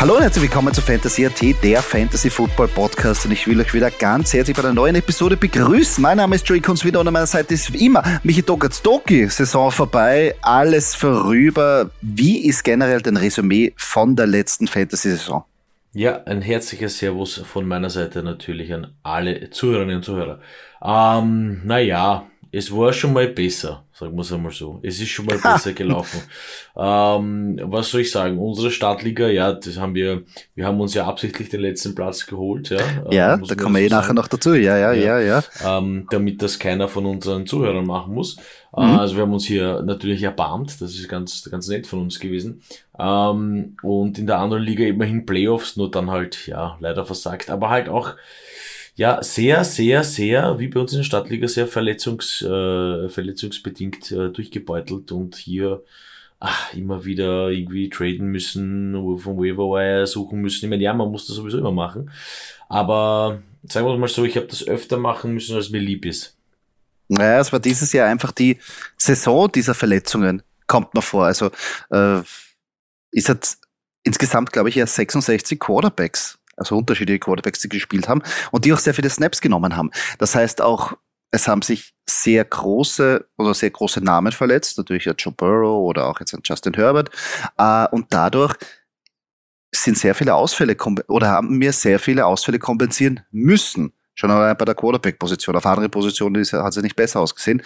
Hallo und herzlich willkommen zu Fantasy AT, der Fantasy Football Podcast. Und ich will euch wieder ganz herzlich bei einer neuen Episode begrüßen. Mein Name ist Joey Kunz wieder und an meiner Seite ist wie immer Michi Dokatstoki. Saison vorbei, alles vorüber. Wie ist generell dein Resümee von der letzten Fantasy-Saison? Ja, ein herzliches Servus von meiner Seite natürlich an alle Zuhörerinnen und Zuhörer. Ähm, naja, es war schon mal besser, sagen wir es einmal so. Es ist schon mal besser gelaufen. ähm, was soll ich sagen? Unsere Startliga, ja, das haben wir, wir haben uns ja absichtlich den letzten Platz geholt, ja. Ja, da kommen wir eh nachher noch dazu, ja, ja, ja, ja. ja. Ähm, damit das keiner von unseren Zuhörern machen muss. Äh, mhm. also wir haben uns hier natürlich erbarmt, das ist ganz, ganz nett von uns gewesen. Ähm, und in der anderen Liga immerhin Playoffs, nur dann halt, ja, leider versagt, aber halt auch, ja, sehr, sehr, sehr, wie bei uns in der Stadtliga, sehr verletzungs, äh, verletzungsbedingt äh, durchgebeutelt und hier ach, immer wieder irgendwie traden müssen, vom Waiver suchen müssen. Ich meine, ja, man muss das sowieso immer machen. Aber sagen wir mal so, ich habe das öfter machen müssen, als mir lieb ist. Naja, es war dieses Jahr einfach die Saison dieser Verletzungen, kommt mir vor. Also äh, ist jetzt insgesamt, glaube ich, ja 66 Quarterbacks also unterschiedliche Quarterbacks, die gespielt haben und die auch sehr viele Snaps genommen haben. Das heißt auch, es haben sich sehr große oder sehr große Namen verletzt, natürlich ein Joe Burrow oder auch jetzt Justin Herbert. Äh, und dadurch sind sehr viele Ausfälle oder haben mir sehr viele Ausfälle kompensieren müssen. Schon allein bei der Quarterback-Position. Auf andere Positionen hat sie nicht besser ausgesehen.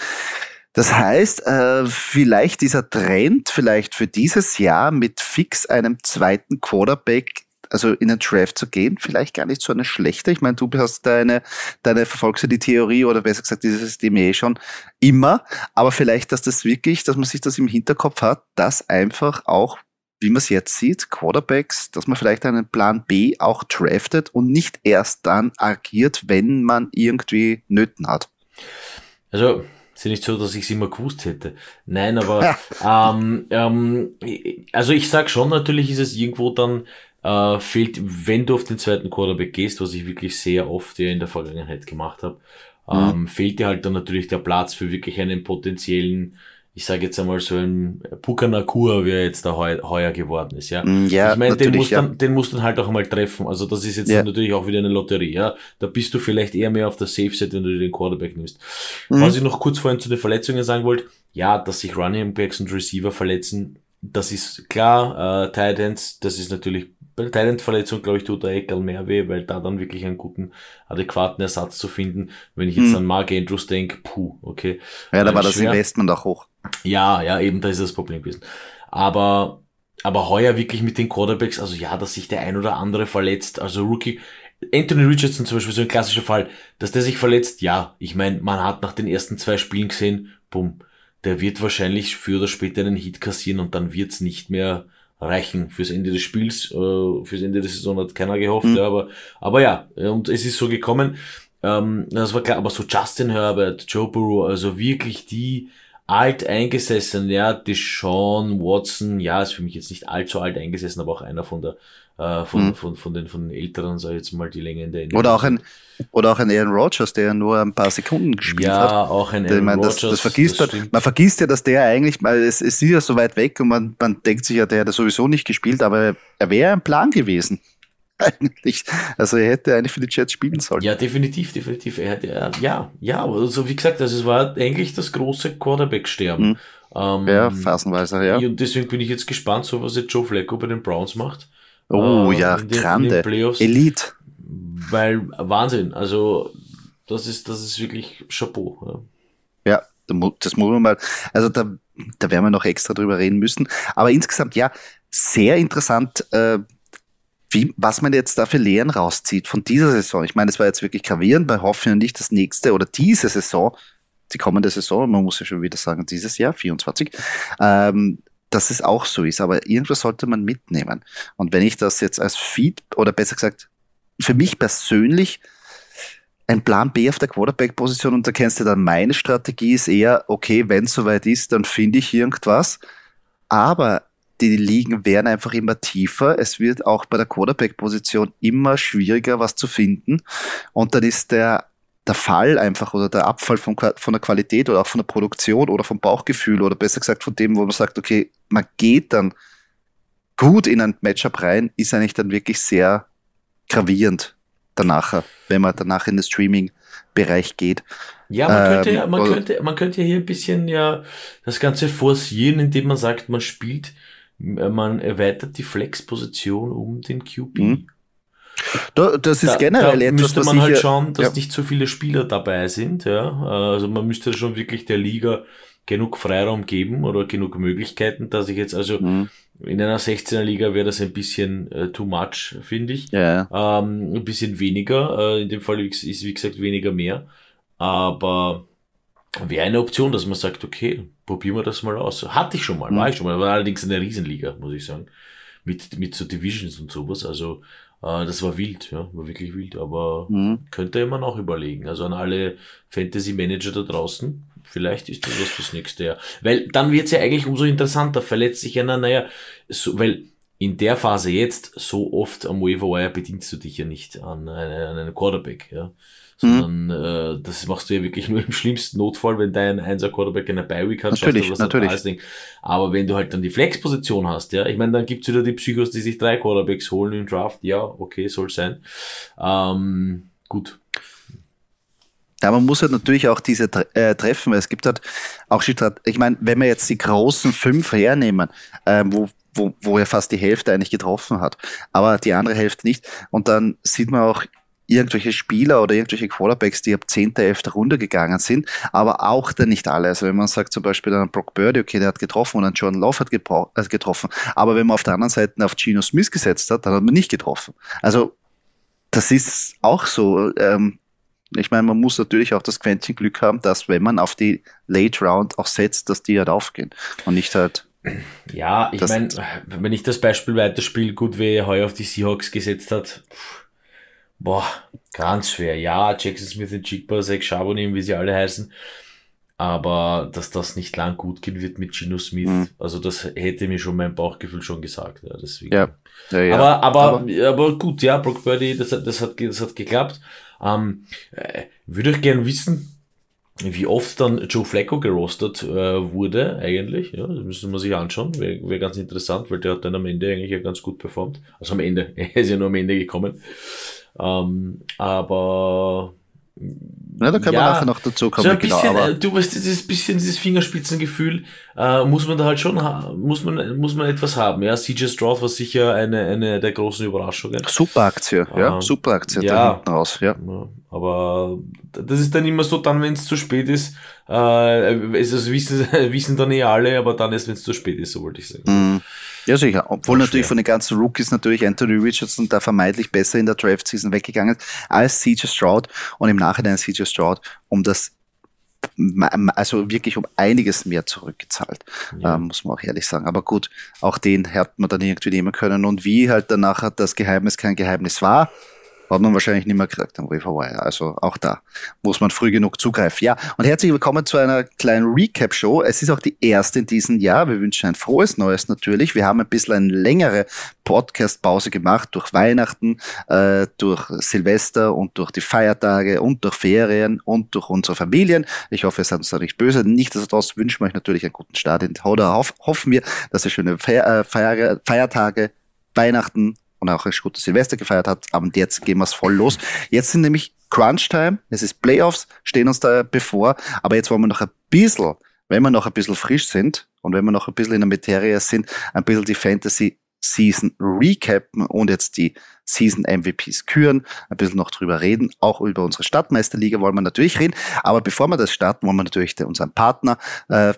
Das heißt, äh, vielleicht dieser Trend, vielleicht für dieses Jahr mit fix einem zweiten Quarterback also in den Draft zu gehen, vielleicht gar nicht so eine schlechte. Ich meine, du hast deine, deine verfolgst du die Theorie oder besser gesagt dieses System eh schon immer, aber vielleicht, dass das wirklich, dass man sich das im Hinterkopf hat, dass einfach auch wie man es jetzt sieht, Quarterbacks, dass man vielleicht einen Plan B auch draftet und nicht erst dann agiert, wenn man irgendwie Nöten hat. Also, ist ja nicht so, dass ich es immer gewusst hätte. Nein, aber ähm, ähm, also ich sag schon, natürlich ist es irgendwo dann äh, fehlt, wenn du auf den zweiten Quarterback gehst, was ich wirklich sehr oft ja in der Vergangenheit gemacht habe, mhm. ähm, fehlt dir halt dann natürlich der Platz für wirklich einen potenziellen, ich sage jetzt einmal so ein Pukanakur, wie er jetzt da heu, heuer geworden ist, ja. Mhm, ja ich meine, den musst ja. dann, den musst du halt auch mal treffen. Also das ist jetzt ja. natürlich auch wieder eine Lotterie, ja. Da bist du vielleicht eher mehr auf der Safe Set, wenn du den Quarterback nimmst. Mhm. Was ich noch kurz vorhin zu den Verletzungen sagen wollte, ja, dass sich Running Backs und Receiver verletzen, das ist klar, äh, Titans, das ist natürlich bei der Talentverletzung, glaube ich, tut der Eckerl mehr weh, weil da dann wirklich einen guten, adäquaten Ersatz zu finden. Wenn ich jetzt hm. an Mark Andrews denke, puh, okay. Ja, da war das Investment auch hoch. Ja, ja, eben, da ist das Problem gewesen. Aber, aber heuer wirklich mit den Quarterbacks, also ja, dass sich der ein oder andere verletzt, also Rookie, Anthony Richardson zum Beispiel so ein klassischer Fall, dass der sich verletzt, ja, ich meine, man hat nach den ersten zwei Spielen gesehen, bumm, der wird wahrscheinlich früher oder später einen Hit kassieren und dann wird's nicht mehr reichen fürs Ende des Spiels. Äh, fürs Ende der Saison hat keiner gehofft, mhm. ja, aber, aber ja, und es ist so gekommen. Ähm, das war klar, aber so Justin Herbert, Joe Burrow, also wirklich die alt eingesessen, ja, Deshaun Watson, ja, ist für mich jetzt nicht allzu alt eingesessen, aber auch einer von der äh, von, mhm. von, von, den, von den Älteren, sag ich jetzt mal, die Länge in der Oder auch ein, oder auch ein Aaron Rodgers, der ja nur ein paar Sekunden gespielt ja, hat. Ja, auch ein Aaron meine, das, das vergisst das man, man vergisst ja, dass der eigentlich, weil es, es ist ja so weit weg und man, man denkt sich ja, der hat sowieso nicht gespielt, aber er wäre ein Plan gewesen. Eigentlich. Also er hätte eigentlich für die Jets spielen sollen. Ja, definitiv, definitiv. Er hätte, ja, ja, aber also wie gesagt, also es war eigentlich das große Quarterback-Sterben. Mhm. Ähm, ja, phasenweise, ja. Und deswegen bin ich jetzt gespannt, so was jetzt Joe Flacco bei den Browns macht. Oh äh, ja, den, grande. Elite. Weil Wahnsinn, also das ist, das ist wirklich Chapeau. Ja, ja das muss man mal, also da, da werden wir noch extra drüber reden müssen. Aber insgesamt, ja, sehr interessant, äh, wie, was man jetzt da für Lehren rauszieht von dieser Saison. Ich meine, es war jetzt wirklich gravierend, bei hoffen wir nicht das nächste oder diese Saison, die kommende Saison, man muss ja schon wieder sagen, dieses Jahr, 24, ähm, dass es auch so ist. Aber irgendwas sollte man mitnehmen. Und wenn ich das jetzt als Feed oder besser gesagt, für mich persönlich ein Plan B auf der Quarterback-Position und da kennst du dann meine Strategie ist eher, okay, wenn es soweit ist, dann finde ich irgendwas. Aber die Ligen werden einfach immer tiefer. Es wird auch bei der Quarterback-Position immer schwieriger, was zu finden. Und dann ist der der Fall einfach oder der Abfall von, von der Qualität oder auch von der Produktion oder vom Bauchgefühl oder besser gesagt von dem, wo man sagt, okay, man geht dann gut in ein Matchup rein, ist eigentlich dann wirklich sehr gravierend danach, wenn man danach in den Streaming-Bereich geht. Ja, man könnte, ähm, man könnte, man könnte hier ein bisschen ja das Ganze forcieren, indem man sagt, man spielt, man erweitert die Flex-Position um den QB. Mhm. Das ist da, generell da etwas, müsste man halt schauen, dass ja. nicht so viele Spieler dabei sind. Ja, also man müsste schon wirklich der Liga genug Freiraum geben oder genug Möglichkeiten, dass ich jetzt also mhm. in einer 16er Liga wäre das ein bisschen äh, too much, finde ich. Ja. Ähm, ein bisschen weniger. Äh, in dem Fall ist wie gesagt weniger mehr. Aber wäre eine Option, dass man sagt, okay, probieren wir das mal aus. Hatte ich schon mal, mhm. war ich schon mal, war allerdings in der Riesenliga, muss ich sagen. Mit, mit so Divisions und sowas. Also das war wild, ja, war wirklich wild. Aber mhm. könnte man auch überlegen. Also an alle Fantasy-Manager da draußen, vielleicht ist das was fürs nächste Jahr. Weil dann wird's ja eigentlich umso interessanter. Verletzt sich einer, naja, so, weil in der Phase jetzt so oft am Waiver Wire bedienst du dich ja nicht an, eine, an einen Quarterback, ja. Sondern mhm. äh, das machst du ja wirklich nur im schlimmsten Notfall, wenn dein Einser Quarterback eine Bi-Week hat, natürlich, was natürlich. Aber wenn du halt dann die Flex-Position hast, ja, ich meine, dann gibt's wieder die Psychos, die sich drei Quarterbacks holen im Draft, ja, okay, soll sein. Ähm, gut. Ja, man muss halt natürlich auch diese äh, treffen, weil es gibt halt auch, ich meine, wenn wir jetzt die großen fünf hernehmen, äh, wo, wo, wo er fast die Hälfte eigentlich getroffen hat, aber die andere Hälfte nicht, und dann sieht man auch irgendwelche Spieler oder irgendwelche Quarterbacks, die ab 10., 11. Runde gegangen sind, aber auch dann nicht alle. Also wenn man sagt zum Beispiel an Brock Birdie, okay, der hat getroffen und an Jordan Love hat äh, getroffen, aber wenn man auf der anderen Seite auf Geno Smith gesetzt hat, dann hat man nicht getroffen. Also das ist auch so. Ähm, ich meine, man muss natürlich auch das Quäntchen Glück haben, dass wenn man auf die Late Round auch setzt, dass die halt aufgehen und nicht halt ja, ich meine, wenn ich das Beispiel weiterspiele, gut, wie er heuer auf die Seahawks gesetzt hat, pff, Boah, ganz schwer. Ja, Jackson Smith und Jigba, Zach Charbonnet, wie sie alle heißen. Aber dass das nicht lang gut gehen wird mit Gino Smith, mhm. also das hätte mir schon mein Bauchgefühl schon gesagt. Ja, deswegen. Ja. ja, ja. Aber, aber, aber, aber, gut, ja, Brock Birdie, das hat, das hat, das hat geklappt. Ähm, äh, würde ich gerne wissen, wie oft dann Joe Flacco gerostet äh, wurde, eigentlich. Ja, das müssen wir sich anschauen. Wäre wär ganz interessant, weil der hat dann am Ende eigentlich ja ganz gut performt. Also am Ende, er ist ja nur am Ende gekommen. Ähm, aber ja, da können ja, wir nachher noch dazu kommen. So ein genau, bisschen, genau, aber du weißt, dieses bisschen dieses Fingerspitzengefühl äh, muss man da halt schon muss man muss man etwas haben. Ja, CJ Stroud war sicher eine eine der großen Überraschungen. Super Aktie, ja, ähm, super Aktie ja, da hinten raus, ja. Aber das ist dann immer so, dann wenn es zu spät ist, äh, es wissen wissen dann eh alle, aber dann erst wenn es zu spät ist, so wollte ich sagen. Mhm. Ja, sicher. Obwohl natürlich von den ganzen Rookies natürlich Anthony Richardson da vermeintlich besser in der Draft-Season weggegangen ist als CJ Stroud und im Nachhinein CJ Stroud um das also wirklich um einiges mehr zurückgezahlt, ja. ähm, muss man auch ehrlich sagen. Aber gut, auch den hat man dann irgendwie nehmen können. Und wie halt danach das Geheimnis kein Geheimnis war, hat man wahrscheinlich nicht mehr gekriegt am Wire. Also auch da muss man früh genug zugreifen. Ja, und herzlich willkommen zu einer kleinen Recap-Show. Es ist auch die erste in diesem Jahr. Wir wünschen ein frohes Neues natürlich. Wir haben ein bisschen eine längere Podcast-Pause gemacht durch Weihnachten, äh, durch Silvester und durch die Feiertage und durch Ferien und durch unsere Familien. Ich hoffe, ihr seid uns da nicht böse. Nichtsdestotrotz wünschen wir euch natürlich einen guten Start in oder hoffen wir, dass ihr schöne äh, Feiertage, Weihnachten und auch ein gutes Silvester gefeiert hat. Aber jetzt gehen wir es voll los. Jetzt sind nämlich Crunch-Time, es ist Playoffs, stehen uns da bevor. Aber jetzt wollen wir noch ein bisschen, wenn wir noch ein bisschen frisch sind und wenn wir noch ein bisschen in der Materie sind, ein bisschen die Fantasy Season recappen und jetzt die Season MVPs küren, ein bisschen noch drüber reden. Auch über unsere Stadtmeisterliga wollen wir natürlich reden. Aber bevor wir das starten, wollen wir natürlich unseren Partner äh,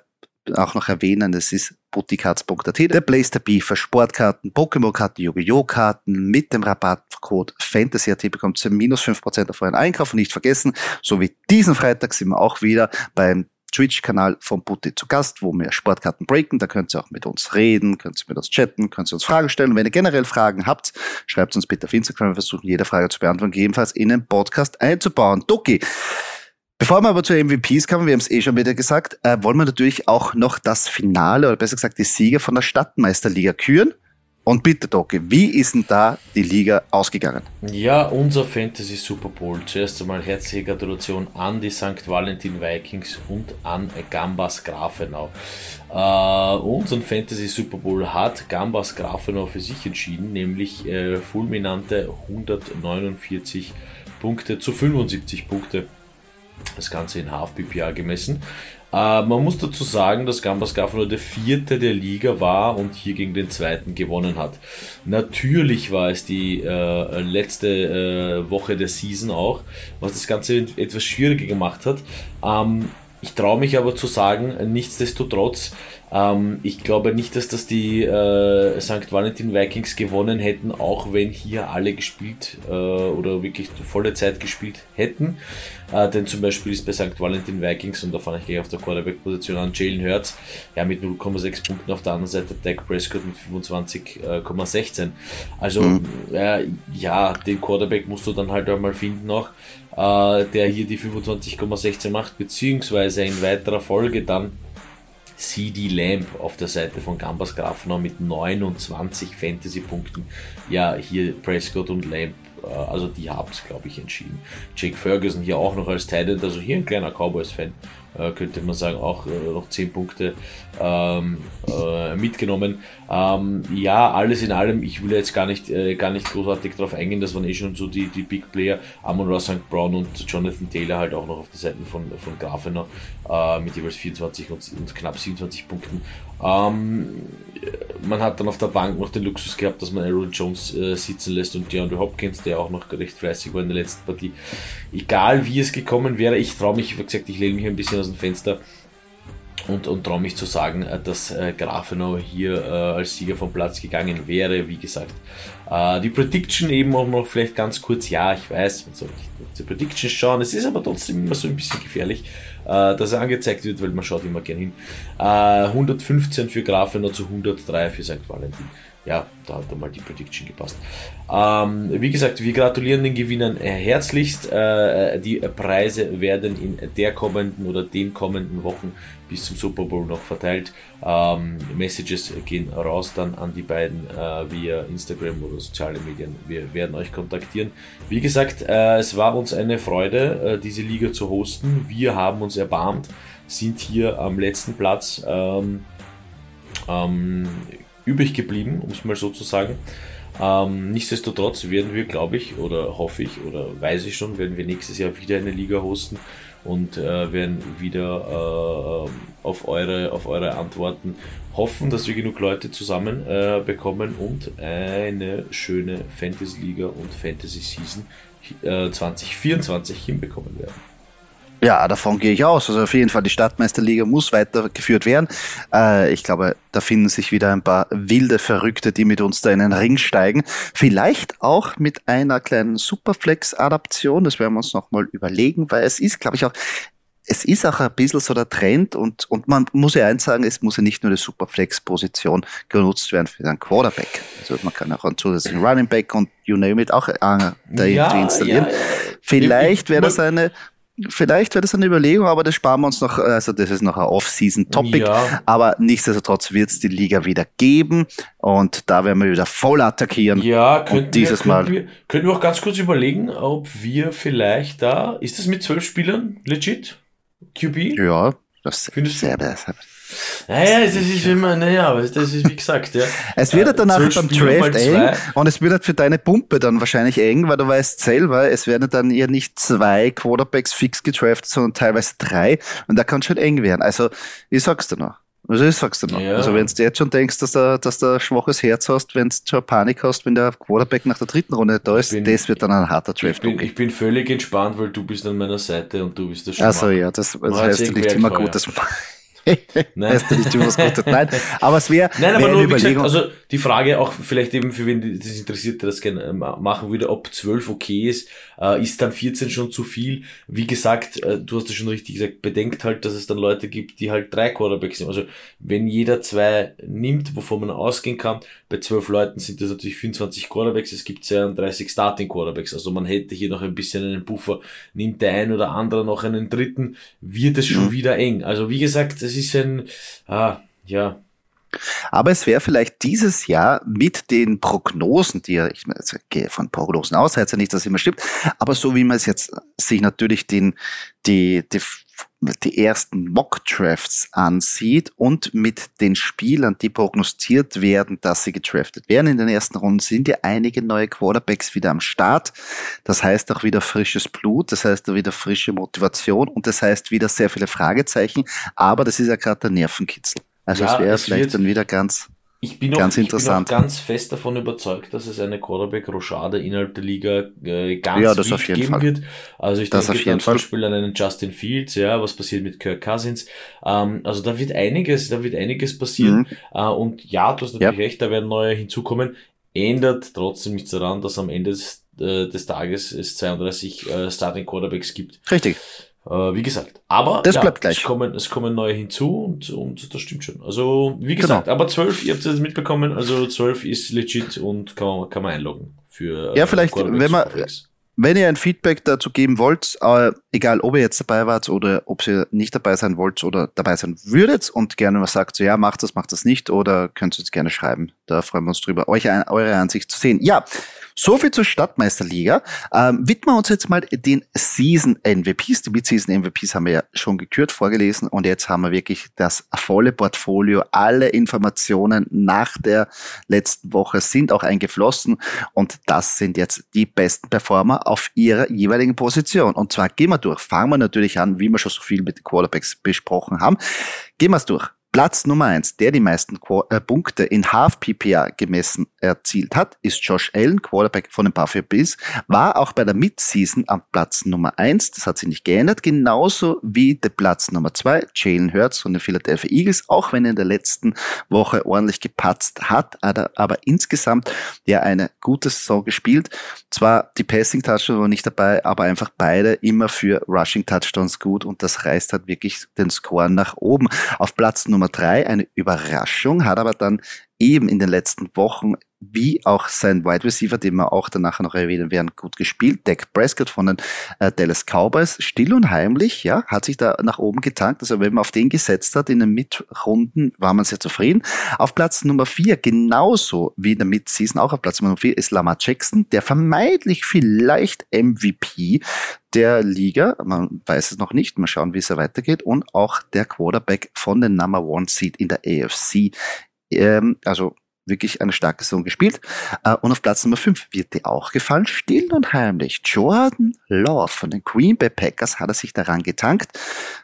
auch noch erwähnen, das ist buticards.at, der Place to be für Sportkarten, Pokémon-Karten, Yu-Gi-Oh! Karten mit dem Rabattcode FANTASY.at bekommt ihr minus 5% auf euren Einkauf und nicht vergessen, so wie diesen Freitag sind wir auch wieder beim Twitch-Kanal von Putti zu Gast, wo wir Sportkarten breaken. Da könnt ihr auch mit uns reden, könnt ihr mit uns chatten, könnt ihr uns Fragen stellen. wenn ihr generell Fragen habt, schreibt uns bitte auf Instagram. Wir versuchen jede Frage zu beantworten, jedenfalls in den Podcast einzubauen. Doki, Bevor wir aber zu MVPs kommen, wir haben es eh schon wieder gesagt, äh, wollen wir natürlich auch noch das Finale oder besser gesagt die Sieger von der Stadtmeisterliga küren. Und bitte, Doki, wie ist denn da die Liga ausgegangen? Ja, unser Fantasy Super Bowl. Zuerst einmal herzliche Gratulation an die St. Valentin Vikings und an Gambas Grafenau. Uh, unseren Fantasy Super Bowl hat Gambas Grafenau für sich entschieden, nämlich äh, fulminante 149 Punkte zu 75 Punkte. Das Ganze in Half PPA gemessen. Äh, man muss dazu sagen, dass Gambas Gaffer der vierte der Liga war und hier gegen den zweiten gewonnen hat. Natürlich war es die äh, letzte äh, Woche der Season auch, was das Ganze etwas schwieriger gemacht hat. Ähm, ich traue mich aber zu sagen, nichtsdestotrotz, ähm, ich glaube nicht, dass das die äh, St. Valentin Vikings gewonnen hätten, auch wenn hier alle gespielt äh, oder wirklich volle Zeit gespielt hätten. Äh, denn zum Beispiel ist bei St. Valentin Vikings, und da fange ich gleich auf der Quarterback-Position an, Jalen Hurts, ja mit 0,6 Punkten auf der anderen Seite Dak Prescott mit 25,16. Also mhm. ja, den Quarterback musst du dann halt einmal finden noch, äh, der hier die 25,16 macht, beziehungsweise in weiterer Folge dann CD Lamp auf der Seite von Gambas Grafenau mit 29 Fantasy-Punkten. Ja, hier Prescott und Lamp, äh, also die haben es, glaube ich, entschieden. Jake Ferguson hier auch noch als Titan, also hier ein kleiner Cowboys-Fan. Äh, könnte man sagen, auch äh, noch 10 Punkte ähm, äh, mitgenommen. Ähm, ja, alles in allem, ich will jetzt gar nicht, äh, gar nicht großartig darauf eingehen, das waren eh schon so die, die Big Player, Amon Ross St. Brown und Jonathan Taylor halt auch noch auf der Seite von, von Grafener äh, mit jeweils 24 und, und knapp 27 Punkten. Ähm, man hat dann auf der Bank noch den Luxus gehabt, dass man Aaron Jones äh, sitzen lässt und DeAndre Hopkins, der auch noch recht fleißig war in der letzten Partie. Egal wie es gekommen wäre, ich traue mich, wie gesagt, ich lege mich ein bisschen aus dem Fenster und, und traue mich zu sagen, äh, dass äh, Grafenau hier äh, als Sieger vom Platz gegangen wäre. Wie gesagt, äh, die Prediction eben auch noch vielleicht ganz kurz. Ja, ich weiß, man soll nicht die Prediction schauen. Es ist aber trotzdem immer so ein bisschen gefährlich, äh, dass er angezeigt wird, weil man schaut immer gern hin. 115 äh, für Grafenau zu 103 für St. Valentin ja, da hat mal die Prediction gepasst. Ähm, wie gesagt, wir gratulieren den Gewinnern herzlichst. Äh, die Preise werden in der kommenden oder den kommenden Wochen bis zum Super Bowl noch verteilt. Ähm, Messages gehen raus dann an die beiden äh, via Instagram oder soziale Medien. Wir werden euch kontaktieren. Wie gesagt, äh, es war uns eine Freude, äh, diese Liga zu hosten. Wir haben uns erbarmt, sind hier am letzten Platz. Ähm, ähm, übrig geblieben, um es mal so zu sagen. Ähm, nichtsdestotrotz werden wir, glaube ich, oder hoffe ich, oder weiß ich schon, werden wir nächstes Jahr wieder eine Liga hosten und äh, werden wieder äh, auf, eure, auf eure Antworten hoffen, dass wir genug Leute zusammen äh, bekommen und eine schöne Fantasy-Liga und Fantasy-Season 2024 äh, hinbekommen werden. Ja, davon gehe ich aus. Also auf jeden Fall, die Stadtmeisterliga muss weitergeführt werden. Äh, ich glaube, da finden sich wieder ein paar wilde Verrückte, die mit uns da in den Ring steigen. Vielleicht auch mit einer kleinen Superflex-Adaption. Das werden wir uns nochmal überlegen, weil es ist, glaube ich, auch es ist auch ein bisschen so der Trend und, und man muss ja eins sagen, es muss ja nicht nur die Superflex-Position genutzt werden für den Quarterback. Also man kann auch einen zusätzlichen Running Back und you name it auch äh, da ja, installieren. Ja, Vielleicht wäre das eine Vielleicht wäre das eine Überlegung, aber das sparen wir uns noch, also das ist noch ein Off-Season-Topic, ja. aber nichtsdestotrotz wird es die Liga wieder geben und da werden wir wieder voll attackieren. Ja, könnten, dieses wir, könnten, Mal. Wir, könnten wir auch ganz kurz überlegen, ob wir vielleicht da, ist das mit zwölf Spielern legit? QB? Ja, das Findest sehr, du? Sehr, naja, es ist immer, naja, aber das ist wie gesagt, ja. Es wird halt danach beim Draft eng und es wird halt für deine Pumpe dann wahrscheinlich eng, weil du weißt selber, es werden dann eher nicht zwei Quarterbacks fix gedraftet, sondern teilweise drei und da kann es schon eng werden. Also, ich sag's dir noch. Also ich sag's dir noch. Ja. Also wenn du jetzt schon denkst, dass du, dass du ein schwaches Herz hast, wenn du schon Panik hast, wenn der Quarterback nach der dritten Runde da ist, bin, das wird dann ein harter Draft. Ich bin, ich bin völlig entspannt, weil du bist an meiner Seite und du bist der Schumacher. Also ja, das, das heißt nicht immer gut, dass Nein. Weißt du nicht, was Gutes. Nein, aber es wäre. Nein, aber wär nur, wie gesagt, also die Frage auch vielleicht eben für wen das interessiert, der das gerne äh, machen würde, ob 12 okay ist, äh, ist dann 14 schon zu viel? Wie gesagt, äh, du hast es schon richtig gesagt, bedenkt halt, dass es dann Leute gibt, die halt drei Quarterbacks nehmen. Also wenn jeder zwei nimmt, wovon man ausgehen kann, bei 12 Leuten sind das natürlich 24 Quarterbacks, es gibt 32 Starting Quarterbacks, also man hätte hier noch ein bisschen einen Buffer, nimmt der ein oder andere noch einen dritten, wird es schon mhm. wieder eng. Also wie gesagt, es ist ein, ah, ja, Aber es wäre vielleicht dieses Jahr mit den Prognosen, die ja, ich gehe von Prognosen aus, heißt ja nicht, dass es immer stimmt, aber so wie man es jetzt sich natürlich den, die, die die ersten Mock-Drafts ansieht und mit den Spielern, die prognostiziert werden, dass sie gedraftet werden in den ersten Runden, sind ja einige neue Quarterbacks wieder am Start. Das heißt auch wieder frisches Blut, das heißt auch wieder frische Motivation und das heißt wieder sehr viele Fragezeichen, aber das ist ja gerade der Nervenkitzel. Also ja, es wäre vielleicht dann wieder ganz ich bin, auch, ganz interessant. ich bin auch ganz fest davon überzeugt, dass es eine Quarterback-Rochade innerhalb der Liga äh, ganz ja, das auf jeden geben Fall. wird. Also ich das denke zum Beispiel an einen Justin Fields, ja, was passiert mit Kirk Cousins. Ähm, also da wird einiges, da wird einiges passieren. Mhm. Äh, und ja, du hast natürlich ja. recht, da werden neue hinzukommen. Ändert trotzdem nichts daran, dass am Ende des, äh, des Tages es 32 äh, Starting Quarterbacks gibt. Richtig. Äh, wie gesagt, aber das ja, bleibt gleich. Es kommen, es kommen neue hinzu und, und das stimmt schon. Also, wie gesagt, genau. aber 12, ihr habt es mitbekommen, also 12 ist legit und kann man, kann man einloggen für. Ja, äh, vielleicht, wenn man, wenn ihr ein Feedback dazu geben wollt, äh, egal ob ihr jetzt dabei wart oder ob ihr nicht dabei sein wollt oder dabei sein würdet und gerne was sagt, so ja, macht das, macht das nicht oder könnt ihr uns gerne schreiben. Da freuen wir uns drüber, euch eure Ansicht zu sehen. Ja, so viel zur Stadtmeisterliga. Ähm, widmen wir uns jetzt mal den Season MVPs. Die Mid-Season MVPs haben wir ja schon gekürt, vorgelesen und jetzt haben wir wirklich das volle Portfolio. Alle Informationen nach der letzten Woche sind auch eingeflossen und das sind jetzt die besten Performer auf ihrer jeweiligen Position. Und zwar gehen wir durch. Fangen wir natürlich an, wie wir schon so viel mit den Quarterbacks besprochen haben. Gehen wir es durch. Platz Nummer eins, der die meisten Qu äh, Punkte in Half PPA gemessen erzielt hat, ist Josh Allen, Quarterback von den Buffalo Bills, war auch bei der Midseason am Platz Nummer eins. Das hat sich nicht geändert, genauso wie der Platz Nummer zwei, Jalen Hurts von den Philadelphia Eagles, auch wenn er in der letzten Woche ordentlich gepatzt hat, aber, aber insgesamt ja eine gute Saison gespielt. Zwar die Passing Touchdowns waren nicht dabei, aber einfach beide immer für Rushing Touchdowns gut und das reißt halt wirklich den Score nach oben. Auf Platz Nummer Nummer drei eine Überraschung, hat aber dann eben in den letzten Wochen, wie auch sein Wide Receiver, den wir auch danach noch erwähnen werden, gut gespielt. Dak Prescott von den äh, Dallas Cowboys, still und heimlich, ja, hat sich da nach oben getankt. Also wenn man auf den gesetzt hat in den Mitrunden, war man sehr zufrieden. Auf Platz Nummer vier, genauso wie in der Midseason, auch auf Platz Nummer vier, ist Lamar Jackson, der vermeintlich vielleicht MVP der Liga. Man weiß es noch nicht. Mal schauen, wie es weitergeht. Und auch der Quarterback von den Number One Seed in der AFC ähm, also wirklich eine starke Saison gespielt. Äh, und auf Platz Nummer 5 wird dir auch gefallen, still und heimlich. Jordan Love von den Green Bay Packers hat er sich daran getankt,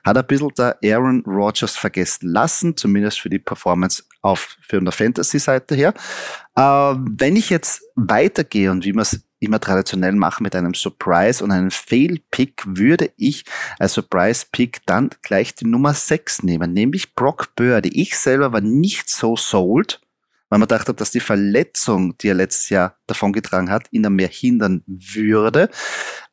hat ein bisschen der Aaron Rodgers vergessen lassen, zumindest für die Performance auf für der Fantasy-Seite her. Äh, wenn ich jetzt weitergehe und wie man es immer traditionell machen mit einem Surprise und einem Fail-Pick, würde ich als Surprise-Pick dann gleich die Nummer 6 nehmen, nämlich Brock Birdie. Ich selber war nicht so sold, weil man dachte, dass die Verletzung, die er letztes Jahr davongetragen hat, ihn dann mehr hindern würde.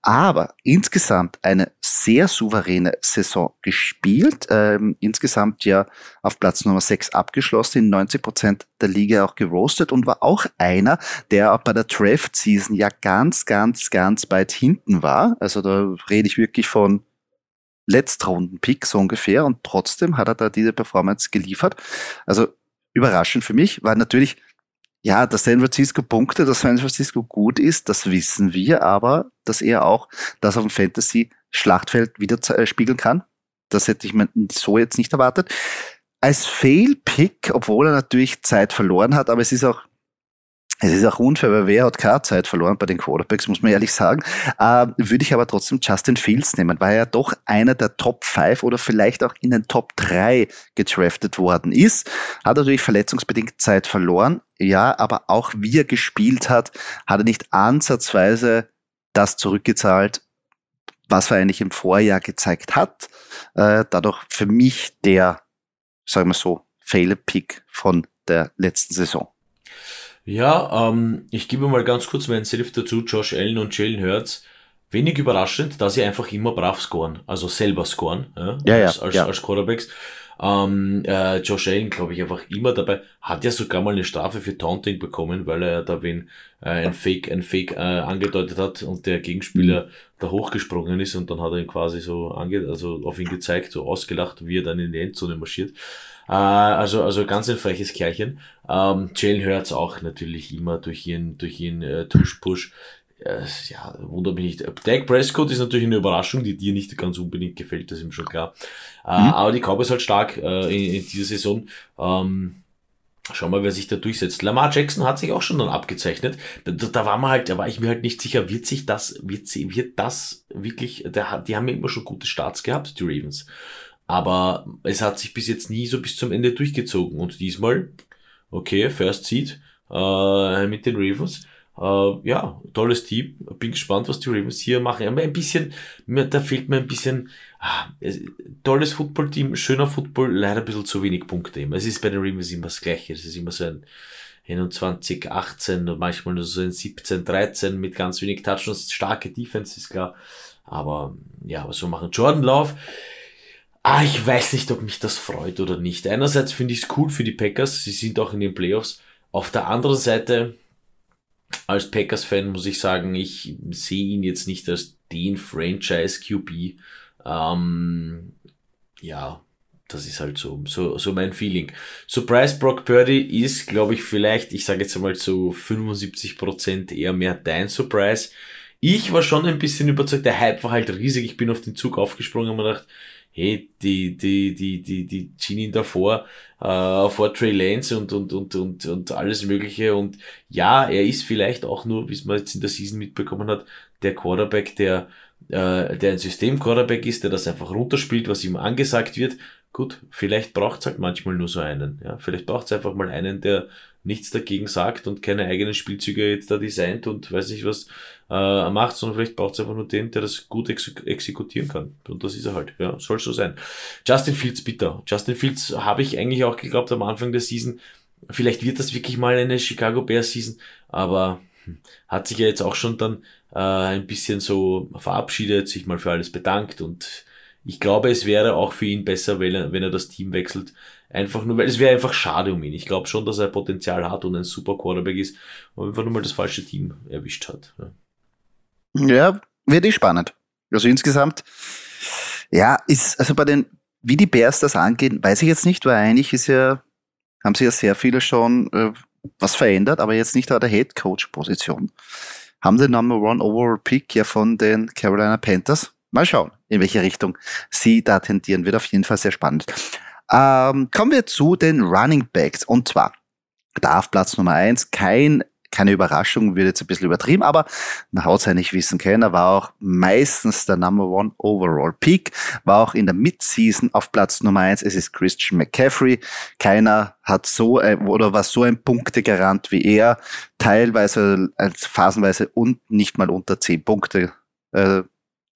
Aber insgesamt eine sehr souveräne Saison gespielt. Ähm, insgesamt ja auf Platz Nummer 6 abgeschlossen, in 90 Prozent der Liga auch gerostet und war auch einer, der auch bei der Draft Season ja ganz, ganz, ganz weit hinten war. Also da rede ich wirklich von Letztrunden-Pick so ungefähr und trotzdem hat er da diese Performance geliefert. Also überraschend für mich, weil natürlich, ja, dass San Francisco Punkte, dass San Francisco gut ist, das wissen wir, aber dass er auch das auf dem Fantasy-Schlachtfeld wieder äh, spiegeln kann, das hätte ich mir so jetzt nicht erwartet. Als Fail-Pick, obwohl er natürlich Zeit verloren hat, aber es ist auch es ist auch unfair, weil wer hat keine Zeit verloren bei den Quarterbacks, muss man ehrlich sagen. Äh, würde ich aber trotzdem Justin Fields nehmen, weil er doch einer der Top 5 oder vielleicht auch in den Top 3 gedraftet worden ist. Hat natürlich verletzungsbedingt Zeit verloren. Ja, aber auch wie er gespielt hat, hat er nicht ansatzweise das zurückgezahlt, was er eigentlich im Vorjahr gezeigt hat. Äh, dadurch für mich der, sagen wir so, Fail-Pick von der letzten Saison. Ja, ähm, ich gebe mal ganz kurz meinen Self dazu, Josh Allen und Jalen Hurts. Wenig überraschend, dass sie einfach immer brav scoren, also selber scoren, ja, ja, als, als, ja. als Quarterbacks. Ähm, äh, Josh Allen, glaube ich, einfach immer dabei. Hat ja sogar mal eine Strafe für Taunting bekommen, weil er da wen äh, ein Fake, ein Fake äh, angedeutet hat und der Gegenspieler mhm. da hochgesprungen ist und dann hat er ihn quasi so ange also auf ihn gezeigt, so ausgelacht, wie er dann in die Endzone marschiert. Äh, also, also ganz ein freches Kerlchen. Ähm, Jalen Hurts auch natürlich immer durch ihren, durch ihren äh, Tush-Push äh, ja, wundert mich nicht. Dak Prescott ist natürlich eine Überraschung, die dir nicht ganz unbedingt gefällt, das ist ihm schon klar. Äh, mhm. aber die Cowboys halt stark äh, in, in dieser Saison. Ähm, Schauen wir, wer sich da durchsetzt. Lamar Jackson hat sich auch schon dann abgezeichnet. Da, da war man halt, da war ich mir halt nicht sicher, wird sich das, wird, sie, wird das wirklich, der, die haben ja immer schon gute Starts gehabt, die Ravens. Aber es hat sich bis jetzt nie so bis zum Ende durchgezogen. Und diesmal, okay, First Seed äh, mit den Ravens. Äh, ja, tolles Team. Bin gespannt, was die Ravens hier machen. Aber ein bisschen, da fehlt mir ein bisschen, ah, tolles Footballteam, schöner Football, leider ein bisschen zu wenig Punkte. Es ist bei den Ravens immer das Gleiche. Es ist immer so ein 21, 18 und manchmal nur so ein 17, 13 mit ganz wenig Touchdowns. Starke Defense ist klar. Aber ja, was wir machen? Jordan Love. Ah, ich weiß nicht, ob mich das freut oder nicht. Einerseits finde ich es cool für die Packers. Sie sind auch in den Playoffs. Auf der anderen Seite, als Packers-Fan muss ich sagen, ich sehe ihn jetzt nicht als den Franchise-QB. Ähm, ja, das ist halt so, so, so mein Feeling. Surprise Brock Purdy ist, glaube ich, vielleicht, ich sage jetzt einmal zu 75% eher mehr dein Surprise. Ich war schon ein bisschen überzeugt, der Hype war halt riesig, ich bin auf den Zug aufgesprungen und mir gedacht, hey, die, die, die, die, die ziehen ihn davor, äh, vor Trey Lance und, und, und, und, und alles Mögliche. Und ja, er ist vielleicht auch nur, wie man jetzt in der Season mitbekommen hat, der Quarterback, der, äh, der ein System-Quarterback ist, der das einfach runterspielt, was ihm angesagt wird. Gut, vielleicht braucht's halt manchmal nur so einen. Ja, vielleicht braucht's einfach mal einen, der nichts dagegen sagt und keine eigenen Spielzüge jetzt da designt und weiß nicht was äh, macht, sondern vielleicht braucht es einfach nur den, der das gut ex exekutieren kann. Und das ist er halt. Ja, soll so sein. Justin Fields bitter. Justin Fields habe ich eigentlich auch geglaubt am Anfang der Season. Vielleicht wird das wirklich mal eine Chicago Bears Season, aber hm, hat sich ja jetzt auch schon dann äh, ein bisschen so verabschiedet, sich mal für alles bedankt und ich glaube, es wäre auch für ihn besser, wenn er, wenn er das Team wechselt. Einfach nur, weil es wäre einfach schade um ihn. Ich glaube schon, dass er Potenzial hat und ein super Quarterback ist, aber einfach nur mal das falsche Team erwischt hat. Ja. Ja, wird eh spannend. Also insgesamt, ja, ist, also bei den, wie die Bears das angehen, weiß ich jetzt nicht, weil eigentlich ist ja, haben sie ja sehr viele schon äh, was verändert, aber jetzt nicht an der Head Coach Position. Haben den Number One Overall Pick ja von den Carolina Panthers. Mal schauen, in welche Richtung sie da tendieren. Wird auf jeden Fall sehr spannend. Ähm, kommen wir zu den Running Backs. Und zwar darf Platz Nummer eins kein keine Überraschung, wird jetzt ein bisschen übertrieben, aber man haut es nicht wissen können. Er war auch meistens der Number One Overall Peak, war auch in der Midseason auf Platz Nummer eins. Es ist Christian McCaffrey. Keiner hat so ein, oder war so ein Punktegarant wie er, teilweise phasenweise und nicht mal unter zehn Punkte äh,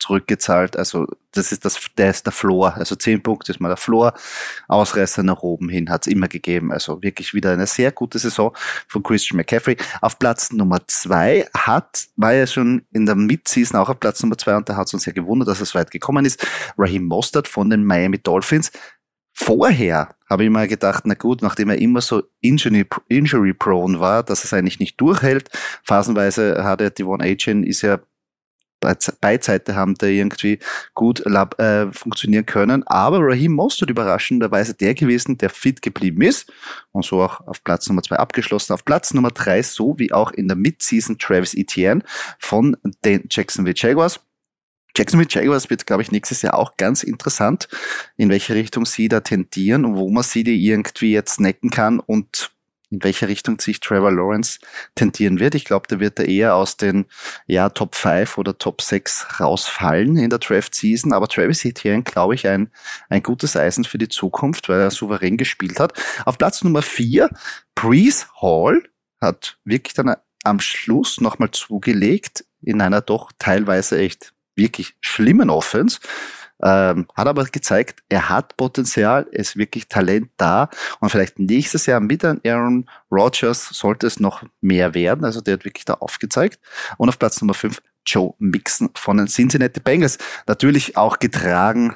zurückgezahlt. Also das ist das, der ist der Floor. Also zehn Punkte ist mal der Floor. Ausreißer nach oben hin hat es immer gegeben. Also wirklich wieder eine sehr gute Saison von Christian McCaffrey. Auf Platz Nummer zwei hat, war ja schon in der Midseason auch auf Platz Nummer zwei und da hat es uns ja gewundert, dass es weit gekommen ist. Raheem Mostert von den Miami Dolphins. Vorher habe ich mal gedacht, na gut, nachdem er immer so injury-prone war, dass es eigentlich nicht durchhält. Phasenweise hat er, die One Agent ist ja Beidseite haben da irgendwie gut äh, funktionieren können. Aber Raheem Mostert überraschenderweise der gewesen, der fit geblieben ist und so auch auf Platz Nummer zwei abgeschlossen. Auf Platz Nummer drei, so wie auch in der Midseason Travis Etienne von den Jacksonville Jaguars. Jacksonville Jaguars wird, glaube ich, nächstes Jahr auch ganz interessant, in welche Richtung sie da tendieren und wo man sie die irgendwie jetzt necken kann und in welche Richtung sich Trevor Lawrence tendieren wird. Ich glaube, der wird da eher aus den ja, Top 5 oder Top 6 rausfallen in der Draft Season. Aber Travis Etienne, glaube ich, ein, ein gutes Eisen für die Zukunft, weil er souverän gespielt hat. Auf Platz Nummer 4, Breeze Hall hat wirklich dann am Schluss nochmal zugelegt in einer doch teilweise echt wirklich schlimmen Offense. Ähm, hat aber gezeigt, er hat Potenzial, ist wirklich Talent da und vielleicht nächstes Jahr mit Aaron Rodgers sollte es noch mehr werden. Also der hat wirklich da aufgezeigt. Und auf Platz Nummer 5 Joe Mixon von den Cincinnati Bengals. Natürlich auch getragen,